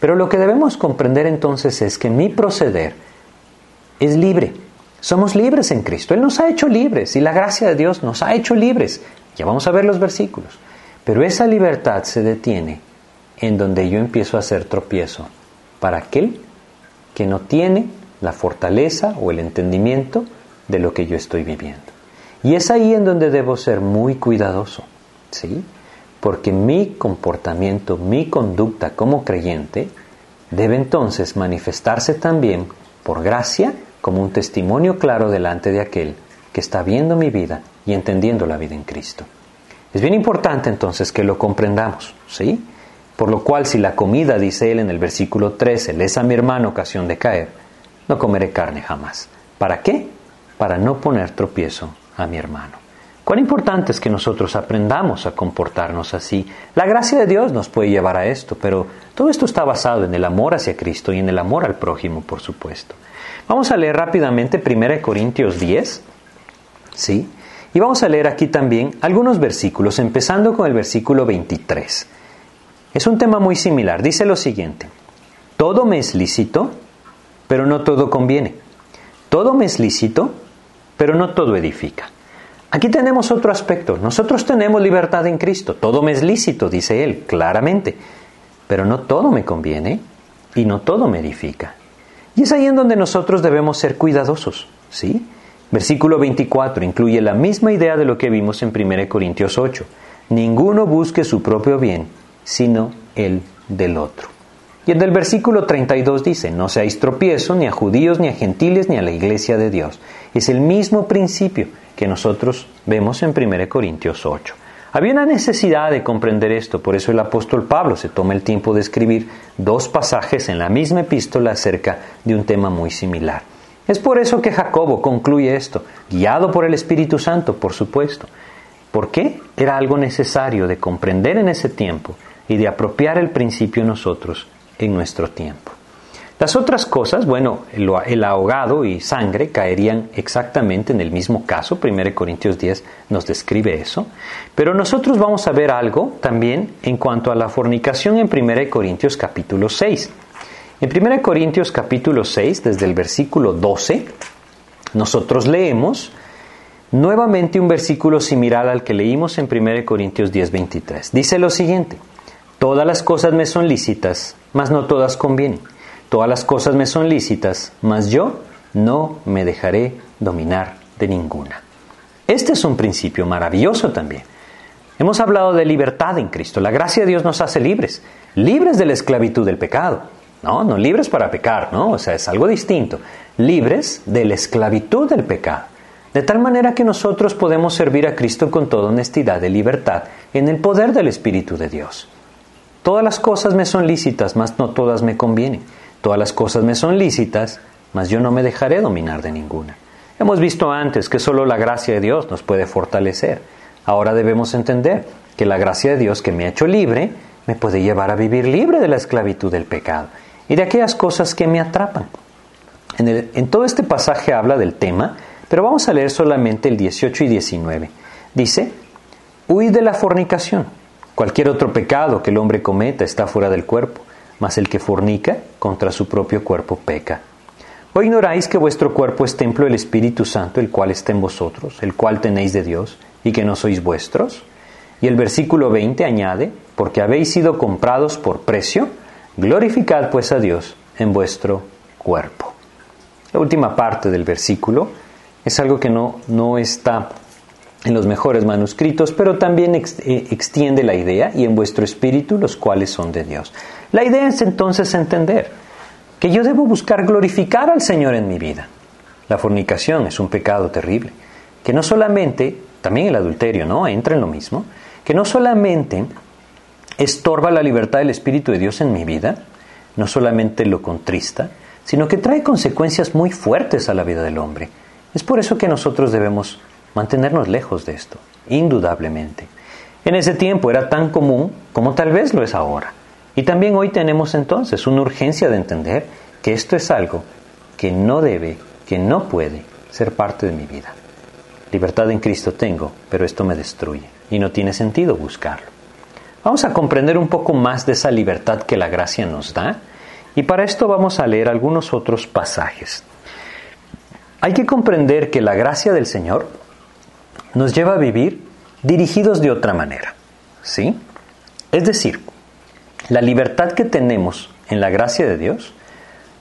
Pero lo que debemos comprender entonces es que mi proceder es libre. Somos libres en Cristo. Él nos ha hecho libres y la gracia de Dios nos ha hecho libres. Ya vamos a ver los versículos. Pero esa libertad se detiene en donde yo empiezo a hacer tropiezo para aquel que no tiene la fortaleza o el entendimiento de lo que yo estoy viviendo. Y es ahí en donde debo ser muy cuidadoso, ¿sí? Porque mi comportamiento, mi conducta como creyente debe entonces manifestarse también por gracia como un testimonio claro delante de aquel que está viendo mi vida y entendiendo la vida en Cristo. Es bien importante entonces que lo comprendamos, ¿sí? Por lo cual, si la comida, dice él en el versículo 13, le es a mi hermano ocasión de caer, no comeré carne jamás. ¿Para qué? Para no poner tropiezo a mi hermano. Cuán importante es que nosotros aprendamos a comportarnos así. La gracia de Dios nos puede llevar a esto, pero todo esto está basado en el amor hacia Cristo y en el amor al prójimo, por supuesto. Vamos a leer rápidamente 1 Corintios 10, ¿sí? Y vamos a leer aquí también algunos versículos, empezando con el versículo 23. Es un tema muy similar. Dice lo siguiente, todo me es lícito, pero no todo conviene. Todo me es lícito, pero no todo edifica. Aquí tenemos otro aspecto. Nosotros tenemos libertad en Cristo. Todo me es lícito, dice Él, claramente. Pero no todo me conviene y no todo me edifica. Y es ahí en donde nosotros debemos ser cuidadosos. ¿sí? Versículo 24 incluye la misma idea de lo que vimos en 1 Corintios 8. Ninguno busque su propio bien, sino el del otro. Y el del versículo 32 dice, no seáis tropiezo ni a judíos, ni a gentiles, ni a la iglesia de Dios. Es el mismo principio que nosotros vemos en 1 Corintios 8. Había una necesidad de comprender esto, por eso el apóstol Pablo se toma el tiempo de escribir dos pasajes en la misma epístola acerca de un tema muy similar. Es por eso que Jacobo concluye esto, guiado por el Espíritu Santo, por supuesto. ¿Por qué? Era algo necesario de comprender en ese tiempo y de apropiar el principio nosotros en nuestro tiempo. Las otras cosas, bueno, el ahogado y sangre caerían exactamente en el mismo caso, 1 Corintios 10 nos describe eso, pero nosotros vamos a ver algo también en cuanto a la fornicación en 1 Corintios capítulo 6. En 1 Corintios capítulo 6, desde el versículo 12, nosotros leemos nuevamente un versículo similar al que leímos en 1 Corintios 10, 23. Dice lo siguiente, Todas las cosas me son lícitas, mas no todas convienen. Todas las cosas me son lícitas, mas yo no me dejaré dominar de ninguna. Este es un principio maravilloso también. Hemos hablado de libertad en Cristo. La gracia de Dios nos hace libres, libres de la esclavitud del pecado. No, no libres para pecar, ¿no? O sea, es algo distinto. Libres de la esclavitud del pecado. De tal manera que nosotros podemos servir a Cristo con toda honestidad y libertad en el poder del Espíritu de Dios. Todas las cosas me son lícitas, mas no todas me convienen. Todas las cosas me son lícitas, mas yo no me dejaré dominar de ninguna. Hemos visto antes que solo la gracia de Dios nos puede fortalecer. Ahora debemos entender que la gracia de Dios que me ha hecho libre me puede llevar a vivir libre de la esclavitud del pecado y de aquellas cosas que me atrapan. En, en todo este pasaje habla del tema, pero vamos a leer solamente el 18 y 19. Dice, huid de la fornicación. Cualquier otro pecado que el hombre cometa está fuera del cuerpo, mas el que fornica contra su propio cuerpo peca. ¿O ignoráis que vuestro cuerpo es templo del Espíritu Santo, el cual está en vosotros, el cual tenéis de Dios, y que no sois vuestros? Y el versículo 20 añade, porque habéis sido comprados por precio, glorificad pues a Dios en vuestro cuerpo. La última parte del versículo es algo que no, no está en los mejores manuscritos, pero también eh, extiende la idea y en vuestro espíritu los cuales son de Dios. La idea es entonces entender que yo debo buscar glorificar al Señor en mi vida. La fornicación es un pecado terrible, que no solamente, también el adulterio, ¿no? Entra en lo mismo, que no solamente estorba la libertad del Espíritu de Dios en mi vida, no solamente lo contrista, sino que trae consecuencias muy fuertes a la vida del hombre. Es por eso que nosotros debemos mantenernos lejos de esto, indudablemente. En ese tiempo era tan común como tal vez lo es ahora. Y también hoy tenemos entonces una urgencia de entender que esto es algo que no debe, que no puede ser parte de mi vida. Libertad en Cristo tengo, pero esto me destruye y no tiene sentido buscarlo. Vamos a comprender un poco más de esa libertad que la gracia nos da y para esto vamos a leer algunos otros pasajes. Hay que comprender que la gracia del Señor nos lleva a vivir dirigidos de otra manera. ¿Sí? Es decir, la libertad que tenemos en la gracia de Dios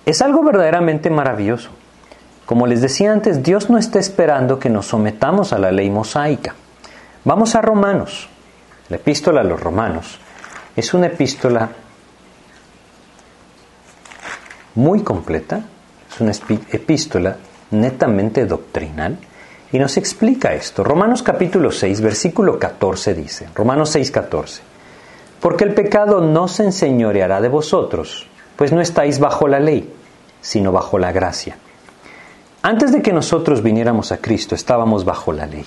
es algo verdaderamente maravilloso. Como les decía antes, Dios no está esperando que nos sometamos a la ley mosaica. Vamos a Romanos. La epístola a los Romanos es una epístola muy completa, es una epístola netamente doctrinal y nos explica esto. Romanos capítulo 6, versículo 14 dice, Romanos 6, 14, porque el pecado no se enseñoreará de vosotros, pues no estáis bajo la ley, sino bajo la gracia. Antes de que nosotros viniéramos a Cristo estábamos bajo la ley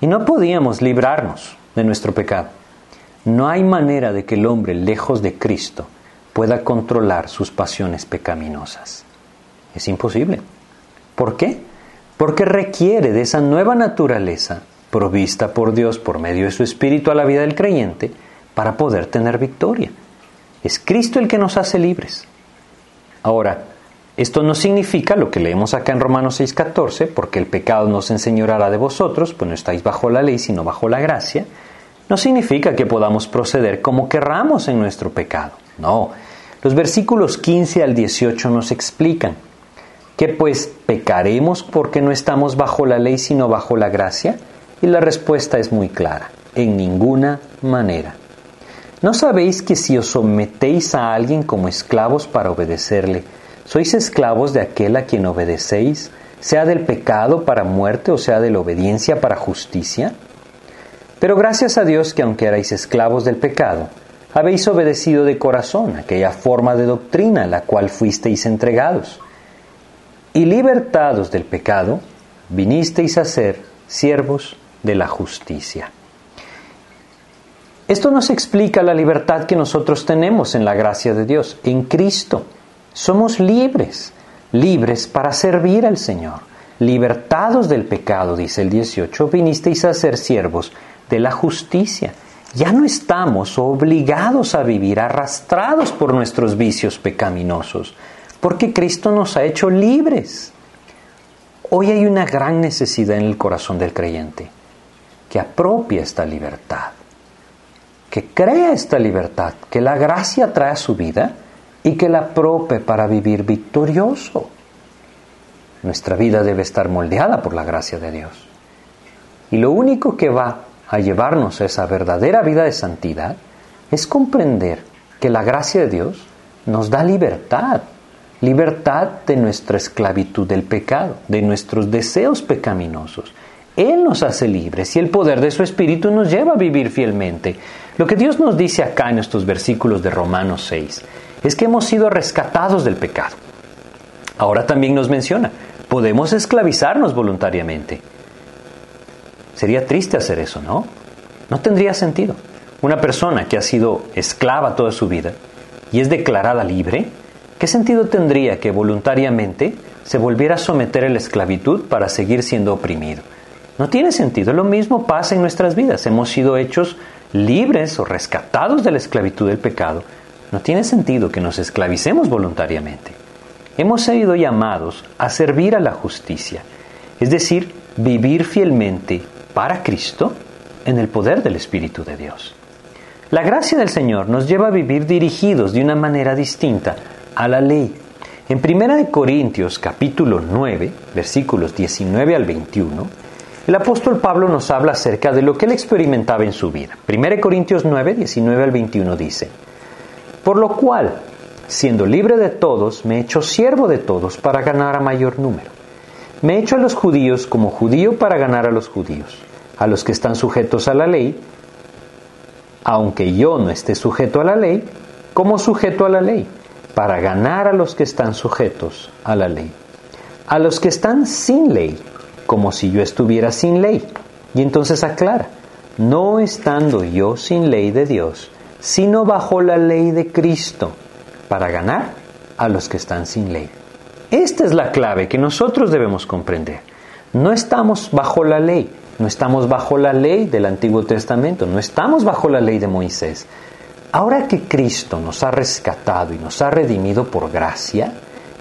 y no podíamos librarnos de nuestro pecado. No hay manera de que el hombre lejos de Cristo pueda controlar sus pasiones pecaminosas. Es imposible. ¿Por qué? porque requiere de esa nueva naturaleza provista por Dios por medio de su Espíritu a la vida del creyente para poder tener victoria. Es Cristo el que nos hace libres. Ahora, esto no significa lo que leemos acá en Romanos 6:14, porque el pecado no se enseñorará de vosotros, pues no estáis bajo la ley, sino bajo la gracia. No significa que podamos proceder como querramos en nuestro pecado. No. Los versículos 15 al 18 nos explican que pues pecaremos porque no estamos bajo la ley sino bajo la gracia? Y la respuesta es muy clara, en ninguna manera. ¿No sabéis que si os sometéis a alguien como esclavos para obedecerle, sois esclavos de aquel a quien obedecéis, sea del pecado para muerte o sea de la obediencia para justicia? Pero gracias a Dios que aunque erais esclavos del pecado, habéis obedecido de corazón aquella forma de doctrina a la cual fuisteis entregados y libertados del pecado, vinisteis a ser siervos de la justicia. Esto nos explica la libertad que nosotros tenemos en la gracia de Dios, en Cristo. Somos libres, libres para servir al Señor. Libertados del pecado, dice el 18, vinisteis a ser siervos de la justicia. Ya no estamos obligados a vivir arrastrados por nuestros vicios pecaminosos porque Cristo nos ha hecho libres. Hoy hay una gran necesidad en el corazón del creyente que apropie esta libertad, que crea esta libertad, que la gracia trae a su vida y que la apropie para vivir victorioso. Nuestra vida debe estar moldeada por la gracia de Dios. Y lo único que va a llevarnos a esa verdadera vida de santidad es comprender que la gracia de Dios nos da libertad libertad de nuestra esclavitud del pecado, de nuestros deseos pecaminosos. Él nos hace libres y el poder de su Espíritu nos lleva a vivir fielmente. Lo que Dios nos dice acá en estos versículos de Romanos 6 es que hemos sido rescatados del pecado. Ahora también nos menciona, podemos esclavizarnos voluntariamente. Sería triste hacer eso, ¿no? No tendría sentido. Una persona que ha sido esclava toda su vida y es declarada libre, ¿Qué sentido tendría que voluntariamente se volviera a someter a la esclavitud para seguir siendo oprimido? No tiene sentido. Lo mismo pasa en nuestras vidas. Hemos sido hechos libres o rescatados de la esclavitud del pecado. No tiene sentido que nos esclavicemos voluntariamente. Hemos sido llamados a servir a la justicia, es decir, vivir fielmente para Cristo en el poder del Espíritu de Dios. La gracia del Señor nos lleva a vivir dirigidos de una manera distinta a la ley. En 1 Corintios capítulo 9, versículos 19 al 21, el apóstol Pablo nos habla acerca de lo que él experimentaba en su vida. 1 Corintios 9, 19 al 21 dice, Por lo cual, siendo libre de todos, me he hecho siervo de todos para ganar a mayor número. Me he hecho a los judíos como judío para ganar a los judíos, a los que están sujetos a la ley, aunque yo no esté sujeto a la ley, como sujeto a la ley, para ganar a los que están sujetos a la ley. A los que están sin ley, como si yo estuviera sin ley. Y entonces aclara, no estando yo sin ley de Dios, sino bajo la ley de Cristo, para ganar a los que están sin ley. Esta es la clave que nosotros debemos comprender. No estamos bajo la ley, no estamos bajo la ley del Antiguo Testamento, no estamos bajo la ley de Moisés. Ahora que Cristo nos ha rescatado y nos ha redimido por gracia,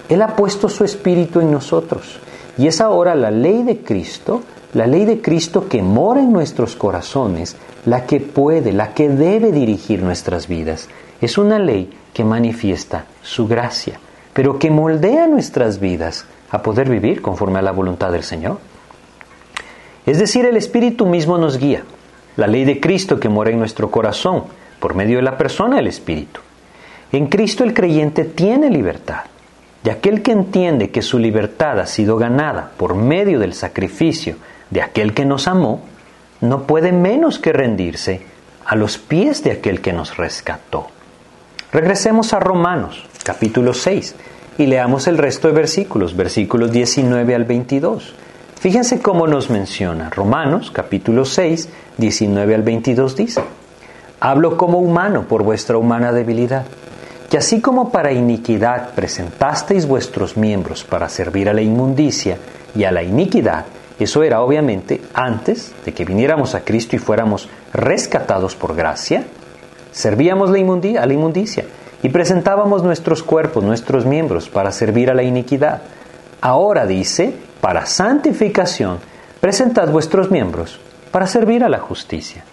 Él ha puesto su Espíritu en nosotros. Y es ahora la ley de Cristo, la ley de Cristo que mora en nuestros corazones, la que puede, la que debe dirigir nuestras vidas. Es una ley que manifiesta su gracia, pero que moldea nuestras vidas a poder vivir conforme a la voluntad del Señor. Es decir, el Espíritu mismo nos guía, la ley de Cristo que mora en nuestro corazón, por medio de la persona del Espíritu. En Cristo el creyente tiene libertad. Y aquel que entiende que su libertad ha sido ganada por medio del sacrificio de aquel que nos amó, no puede menos que rendirse a los pies de aquel que nos rescató. Regresemos a Romanos, capítulo 6, y leamos el resto de versículos, versículos 19 al 22. Fíjense cómo nos menciona. Romanos, capítulo 6, 19 al 22 dice, Hablo como humano por vuestra humana debilidad que así como para iniquidad presentasteis vuestros miembros para servir a la inmundicia y a la iniquidad, eso era obviamente antes de que viniéramos a Cristo y fuéramos rescatados por gracia, servíamos la a la inmundicia y presentábamos nuestros cuerpos, nuestros miembros para servir a la iniquidad. Ahora dice, para santificación, presentad vuestros miembros para servir a la justicia.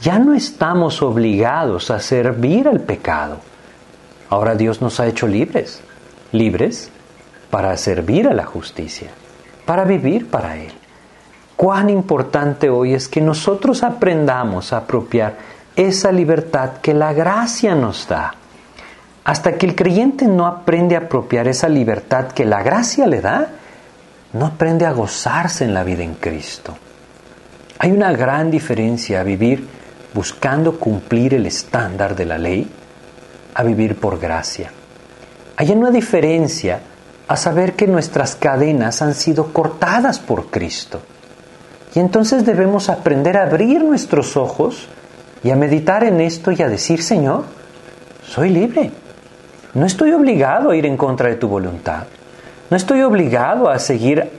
Ya no estamos obligados a servir al pecado Ahora Dios nos ha hecho libres, libres para servir a la justicia, para vivir para Él. Cuán importante hoy es que nosotros aprendamos a apropiar esa libertad que la gracia nos da. Hasta que el creyente no aprende a apropiar esa libertad que la gracia le da, no aprende a gozarse en la vida en Cristo. Hay una gran diferencia a vivir buscando cumplir el estándar de la ley a vivir por gracia. Hay una diferencia a saber que nuestras cadenas han sido cortadas por Cristo. Y entonces debemos aprender a abrir nuestros ojos y a meditar en esto y a decir, Señor, soy libre. No estoy obligado a ir en contra de tu voluntad. No estoy obligado a seguir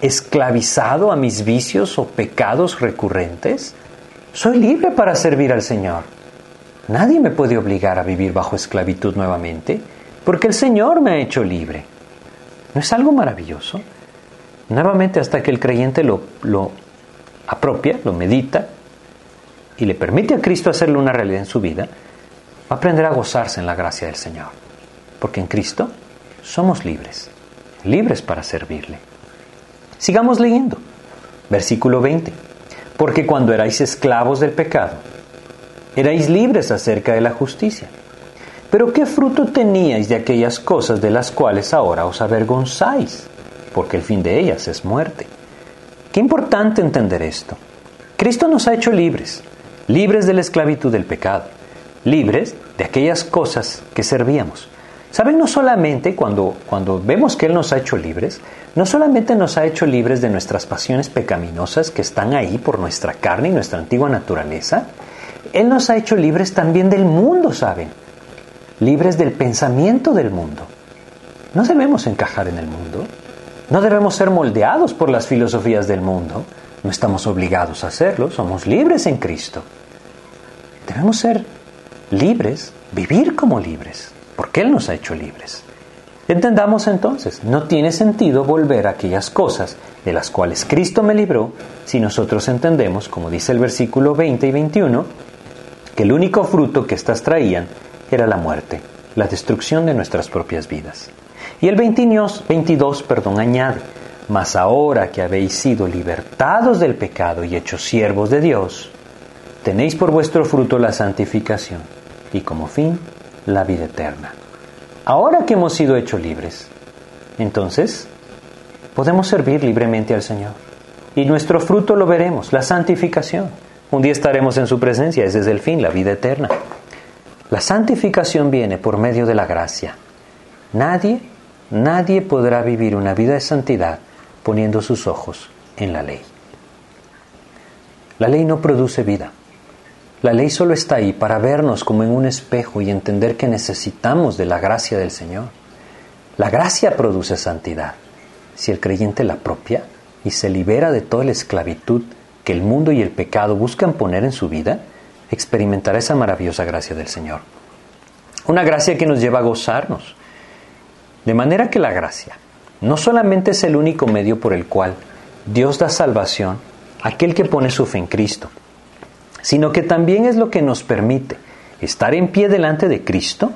esclavizado a mis vicios o pecados recurrentes. Soy libre para servir al Señor. Nadie me puede obligar a vivir bajo esclavitud nuevamente, porque el Señor me ha hecho libre. ¿No es algo maravilloso? Nuevamente hasta que el creyente lo, lo apropia, lo medita y le permite a Cristo hacerle una realidad en su vida, va a aprender a gozarse en la gracia del Señor. Porque en Cristo somos libres, libres para servirle. Sigamos leyendo. Versículo 20. Porque cuando erais esclavos del pecado, erais libres acerca de la justicia. Pero ¿qué fruto teníais de aquellas cosas de las cuales ahora os avergonzáis? Porque el fin de ellas es muerte. Qué importante entender esto. Cristo nos ha hecho libres, libres de la esclavitud del pecado, libres de aquellas cosas que servíamos. ¿Saben? No solamente cuando, cuando vemos que Él nos ha hecho libres, no solamente nos ha hecho libres de nuestras pasiones pecaminosas que están ahí por nuestra carne y nuestra antigua naturaleza, él nos ha hecho libres también del mundo, ¿saben? Libres del pensamiento del mundo. No debemos encajar en el mundo. No debemos ser moldeados por las filosofías del mundo. No estamos obligados a hacerlo. Somos libres en Cristo. Debemos ser libres, vivir como libres, porque Él nos ha hecho libres. Entendamos entonces, no tiene sentido volver a aquellas cosas de las cuales Cristo me libró si nosotros entendemos, como dice el versículo 20 y 21, que el único fruto que éstas traían era la muerte, la destrucción de nuestras propias vidas. Y el 22, 22 perdón, añade, Mas ahora que habéis sido libertados del pecado y hechos siervos de Dios, tenéis por vuestro fruto la santificación y como fin la vida eterna. Ahora que hemos sido hechos libres, entonces podemos servir libremente al Señor. Y nuestro fruto lo veremos, la santificación. Un día estaremos en su presencia, ese es el fin, la vida eterna. La santificación viene por medio de la gracia. Nadie, nadie podrá vivir una vida de santidad poniendo sus ojos en la ley. La ley no produce vida. La ley solo está ahí para vernos como en un espejo y entender que necesitamos de la gracia del Señor. La gracia produce santidad. Si el creyente la propia y se libera de toda la esclavitud que el mundo y el pecado buscan poner en su vida, experimentará esa maravillosa gracia del Señor. Una gracia que nos lleva a gozarnos. De manera que la gracia no solamente es el único medio por el cual Dios da salvación a aquel que pone su fe en Cristo, sino que también es lo que nos permite estar en pie delante de Cristo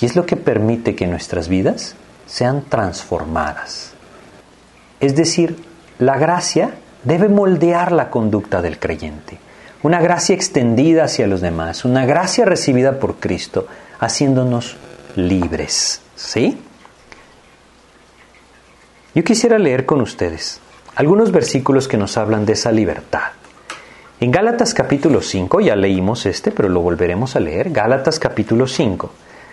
y es lo que permite que nuestras vidas sean transformadas. Es decir, la gracia debe moldear la conducta del creyente una gracia extendida hacia los demás, una gracia recibida por Cristo, haciéndonos libres. ¿Sí? Yo quisiera leer con ustedes algunos versículos que nos hablan de esa libertad. En Gálatas capítulo 5, ya leímos este, pero lo volveremos a leer, Gálatas capítulo 5,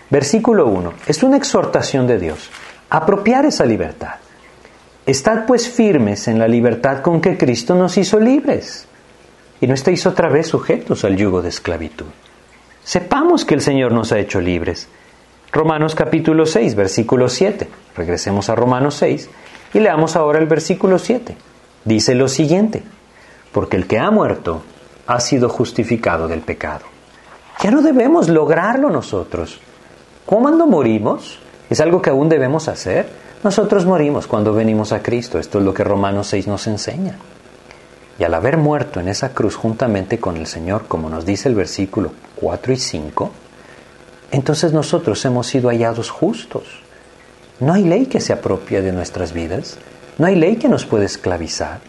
versículo 1, es una exhortación de Dios, apropiar esa libertad. Estad pues firmes en la libertad con que Cristo nos hizo libres y no estéis otra vez sujetos al yugo de esclavitud. Sepamos que el Señor nos ha hecho libres. Romanos capítulo 6, versículo 7. Regresemos a Romanos 6 y leamos ahora el versículo 7. Dice lo siguiente, porque el que ha muerto ha sido justificado del pecado. Ya no debemos lograrlo nosotros. Cuando morimos, es algo que aún debemos hacer. Nosotros morimos cuando venimos a Cristo. Esto es lo que Romanos 6 nos enseña. Y al haber muerto en esa cruz juntamente con el Señor, como nos dice el versículo 4 y 5, entonces nosotros hemos sido hallados justos. No hay ley que se apropie de nuestras vidas, no hay ley que nos pueda esclavizar,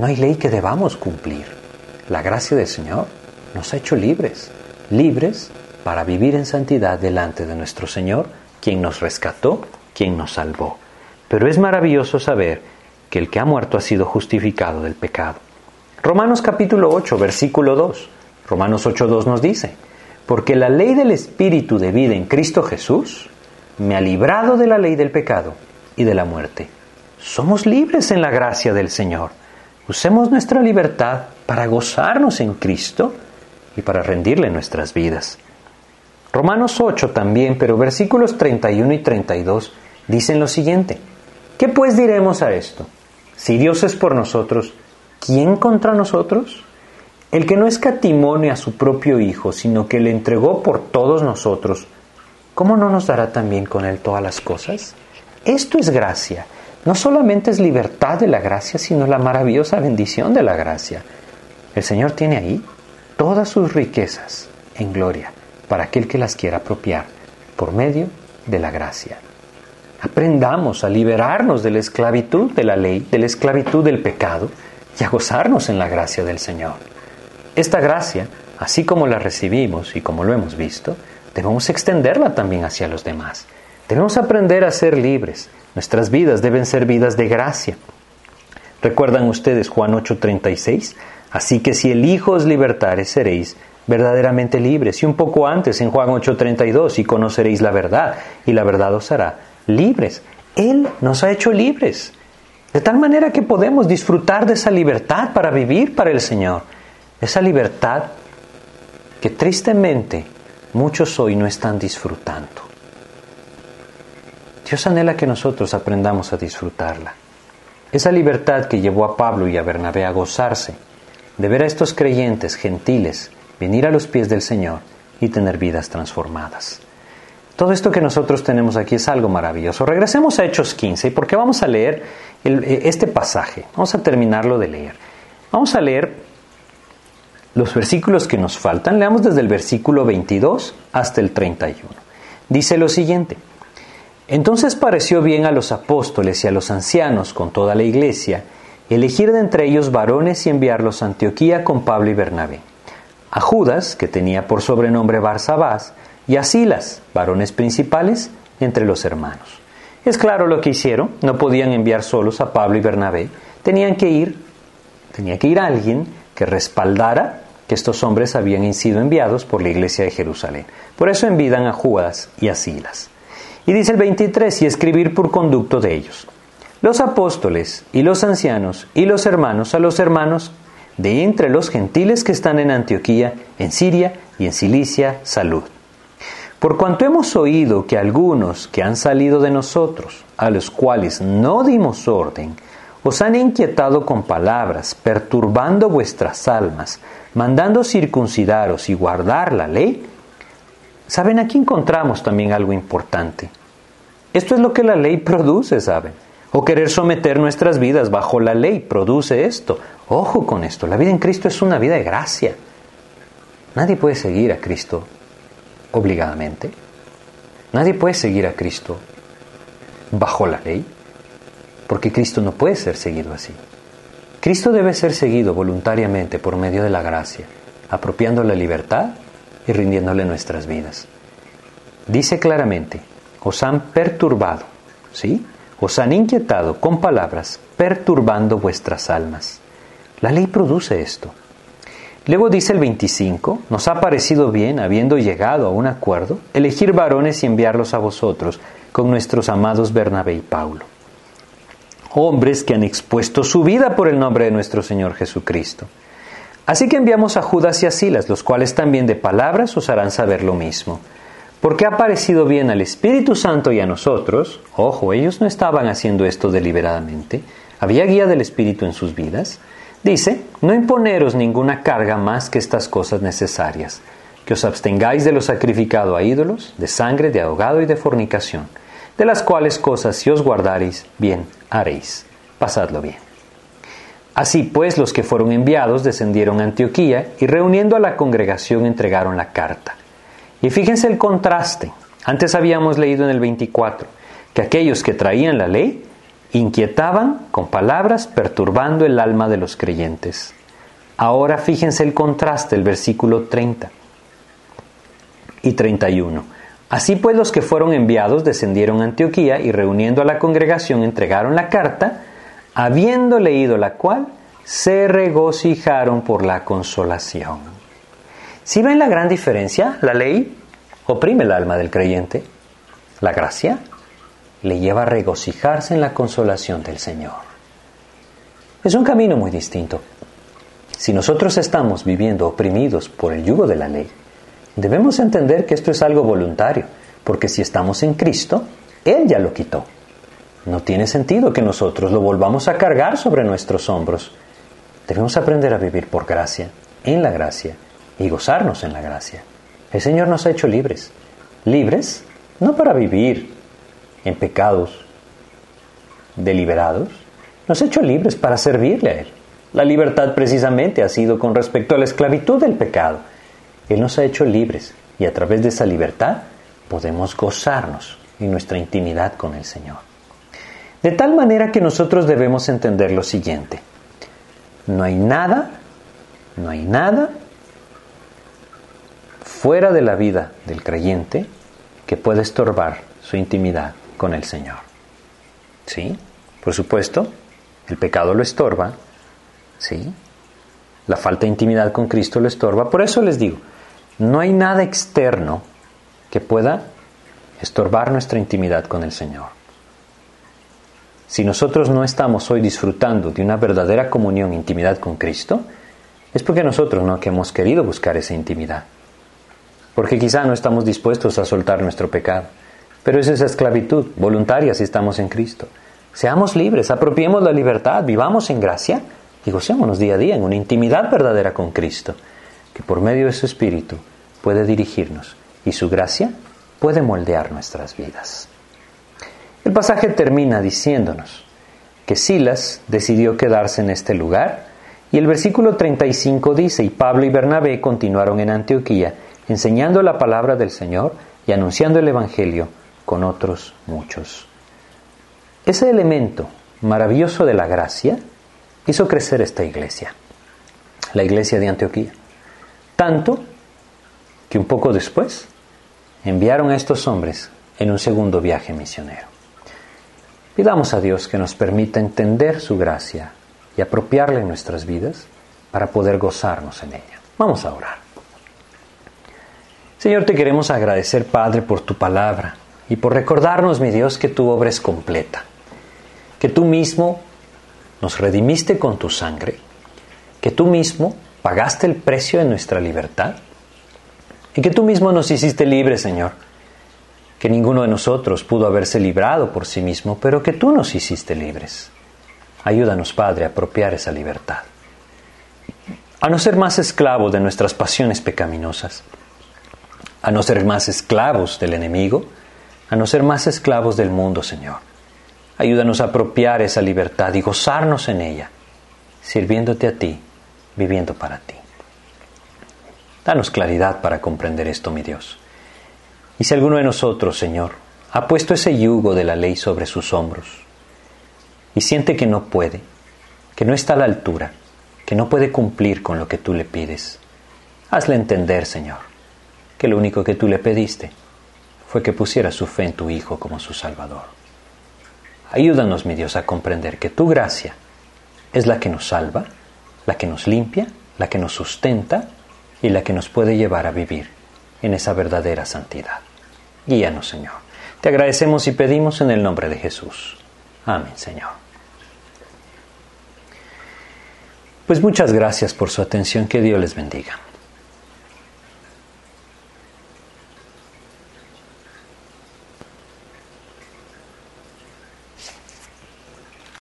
no hay ley que debamos cumplir. La gracia del Señor nos ha hecho libres, libres para vivir en santidad delante de nuestro Señor, quien nos rescató, quien nos salvó. Pero es maravilloso saber que el que ha muerto ha sido justificado del pecado. Romanos capítulo 8, versículo 2. Romanos 8, 2 nos dice, porque la ley del Espíritu de vida en Cristo Jesús me ha librado de la ley del pecado y de la muerte. Somos libres en la gracia del Señor. Usemos nuestra libertad para gozarnos en Cristo y para rendirle nuestras vidas. Romanos 8 también, pero versículos 31 y 32 dicen lo siguiente. ¿Qué pues diremos a esto? Si Dios es por nosotros, ¿quién contra nosotros? El que no escatimone a su propio Hijo, sino que le entregó por todos nosotros, ¿cómo no nos dará también con él todas las cosas? Esto es gracia. No solamente es libertad de la gracia, sino la maravillosa bendición de la gracia. El Señor tiene ahí todas sus riquezas en gloria para aquel que las quiera apropiar por medio de la gracia. Aprendamos a liberarnos de la esclavitud de la ley, de la esclavitud del pecado, y a gozarnos en la gracia del Señor. Esta gracia, así como la recibimos y como lo hemos visto, debemos extenderla también hacia los demás. Debemos aprender a ser libres. Nuestras vidas deben ser vidas de gracia. ¿Recuerdan ustedes Juan 8:36? Así que si el Hijo os libertare, seréis verdaderamente libres. Y un poco antes, en Juan 8:32, y conoceréis la verdad, y la verdad os hará libres. Él nos ha hecho libres. De tal manera que podemos disfrutar de esa libertad para vivir para el Señor. Esa libertad que tristemente muchos hoy no están disfrutando. Dios anhela que nosotros aprendamos a disfrutarla. Esa libertad que llevó a Pablo y a Bernabé a gozarse, de ver a estos creyentes gentiles venir a los pies del Señor y tener vidas transformadas. Todo esto que nosotros tenemos aquí es algo maravilloso. Regresemos a Hechos 15 porque vamos a leer eh, este pasaje. Vamos a terminarlo de leer. Vamos a leer los versículos que nos faltan. Leamos desde el versículo 22 hasta el 31. Dice lo siguiente. Entonces pareció bien a los apóstoles y a los ancianos con toda la iglesia elegir de entre ellos varones y enviarlos a Antioquía con Pablo y Bernabé. A Judas, que tenía por sobrenombre Barsabás, y a Silas, varones principales entre los hermanos. Es claro lo que hicieron, no podían enviar solos a Pablo y Bernabé, tenían que ir, tenía que ir alguien que respaldara que estos hombres habían sido enviados por la iglesia de Jerusalén. Por eso envidan a Judas y a Silas. Y dice el 23, y escribir por conducto de ellos. Los apóstoles y los ancianos y los hermanos a los hermanos de entre los gentiles que están en Antioquía, en Siria y en Cilicia, salud. Por cuanto hemos oído que algunos que han salido de nosotros, a los cuales no dimos orden, os han inquietado con palabras, perturbando vuestras almas, mandando circuncidaros y guardar la ley, ¿saben? Aquí encontramos también algo importante. Esto es lo que la ley produce, ¿saben? O querer someter nuestras vidas bajo la ley produce esto. Ojo con esto, la vida en Cristo es una vida de gracia. Nadie puede seguir a Cristo obligadamente. Nadie puede seguir a Cristo bajo la ley, porque Cristo no puede ser seguido así. Cristo debe ser seguido voluntariamente por medio de la gracia, apropiando la libertad y rindiéndole nuestras vidas. Dice claramente, os han perturbado, ¿sí? Os han inquietado con palabras, perturbando vuestras almas. La ley produce esto. Luego dice el 25, nos ha parecido bien, habiendo llegado a un acuerdo, elegir varones y enviarlos a vosotros, con nuestros amados Bernabé y Paulo. Hombres que han expuesto su vida por el nombre de nuestro Señor Jesucristo. Así que enviamos a Judas y a Silas, los cuales también de palabras os harán saber lo mismo. Porque ha parecido bien al Espíritu Santo y a nosotros, ojo, ellos no estaban haciendo esto deliberadamente, había guía del Espíritu en sus vidas, Dice, no imponeros ninguna carga más que estas cosas necesarias, que os abstengáis de lo sacrificado a ídolos, de sangre, de ahogado y de fornicación, de las cuales cosas si os guardareis, bien haréis. Pasadlo bien. Así pues, los que fueron enviados descendieron a Antioquía y reuniendo a la congregación entregaron la carta. Y fíjense el contraste. Antes habíamos leído en el 24 que aquellos que traían la ley inquietaban con palabras perturbando el alma de los creyentes. Ahora fíjense el contraste, el versículo 30 y 31. Así pues los que fueron enviados descendieron a Antioquía y reuniendo a la congregación entregaron la carta, habiendo leído la cual, se regocijaron por la consolación. ¿Si ven la gran diferencia? La ley oprime el alma del creyente. La gracia le lleva a regocijarse en la consolación del Señor. Es un camino muy distinto. Si nosotros estamos viviendo oprimidos por el yugo de la ley, debemos entender que esto es algo voluntario, porque si estamos en Cristo, Él ya lo quitó. No tiene sentido que nosotros lo volvamos a cargar sobre nuestros hombros. Debemos aprender a vivir por gracia, en la gracia, y gozarnos en la gracia. El Señor nos ha hecho libres. Libres no para vivir en pecados deliberados, nos ha hecho libres para servirle a Él. La libertad precisamente ha sido con respecto a la esclavitud del pecado. Él nos ha hecho libres y a través de esa libertad podemos gozarnos en nuestra intimidad con el Señor. De tal manera que nosotros debemos entender lo siguiente. No hay nada, no hay nada fuera de la vida del creyente que pueda estorbar su intimidad con el Señor. ¿Sí? Por supuesto, el pecado lo estorba, ¿sí? La falta de intimidad con Cristo lo estorba. Por eso les digo, no hay nada externo que pueda estorbar nuestra intimidad con el Señor. Si nosotros no estamos hoy disfrutando de una verdadera comunión, intimidad con Cristo, es porque nosotros no que hemos querido buscar esa intimidad. Porque quizá no estamos dispuestos a soltar nuestro pecado. Pero es esa esclavitud voluntaria si estamos en Cristo. Seamos libres, apropiemos la libertad, vivamos en gracia y gocémonos día a día en una intimidad verdadera con Cristo, que por medio de su Espíritu puede dirigirnos y su gracia puede moldear nuestras vidas. El pasaje termina diciéndonos que Silas decidió quedarse en este lugar y el versículo 35 dice, y Pablo y Bernabé continuaron en Antioquía enseñando la palabra del Señor y anunciando el Evangelio con otros muchos. Ese elemento maravilloso de la gracia hizo crecer esta iglesia, la iglesia de Antioquía. Tanto que un poco después enviaron a estos hombres en un segundo viaje misionero. Pidamos a Dios que nos permita entender su gracia y apropiarla en nuestras vidas para poder gozarnos en ella. Vamos a orar. Señor, te queremos agradecer, Padre, por tu palabra y por recordarnos, mi Dios, que tu obra es completa, que tú mismo nos redimiste con tu sangre, que tú mismo pagaste el precio de nuestra libertad y que tú mismo nos hiciste libres, Señor, que ninguno de nosotros pudo haberse librado por sí mismo, pero que tú nos hiciste libres. Ayúdanos, Padre, a apropiar esa libertad, a no ser más esclavos de nuestras pasiones pecaminosas, a no ser más esclavos del enemigo, a no ser más esclavos del mundo, Señor. Ayúdanos a apropiar esa libertad y gozarnos en ella, sirviéndote a ti, viviendo para ti. Danos claridad para comprender esto, mi Dios. Y si alguno de nosotros, Señor, ha puesto ese yugo de la ley sobre sus hombros y siente que no puede, que no está a la altura, que no puede cumplir con lo que tú le pides, hazle entender, Señor, que lo único que tú le pediste fue que pusiera su fe en tu Hijo como su Salvador. Ayúdanos, mi Dios, a comprender que tu gracia es la que nos salva, la que nos limpia, la que nos sustenta y la que nos puede llevar a vivir en esa verdadera santidad. Guíanos, Señor. Te agradecemos y pedimos en el nombre de Jesús. Amén, Señor. Pues muchas gracias por su atención. Que Dios les bendiga.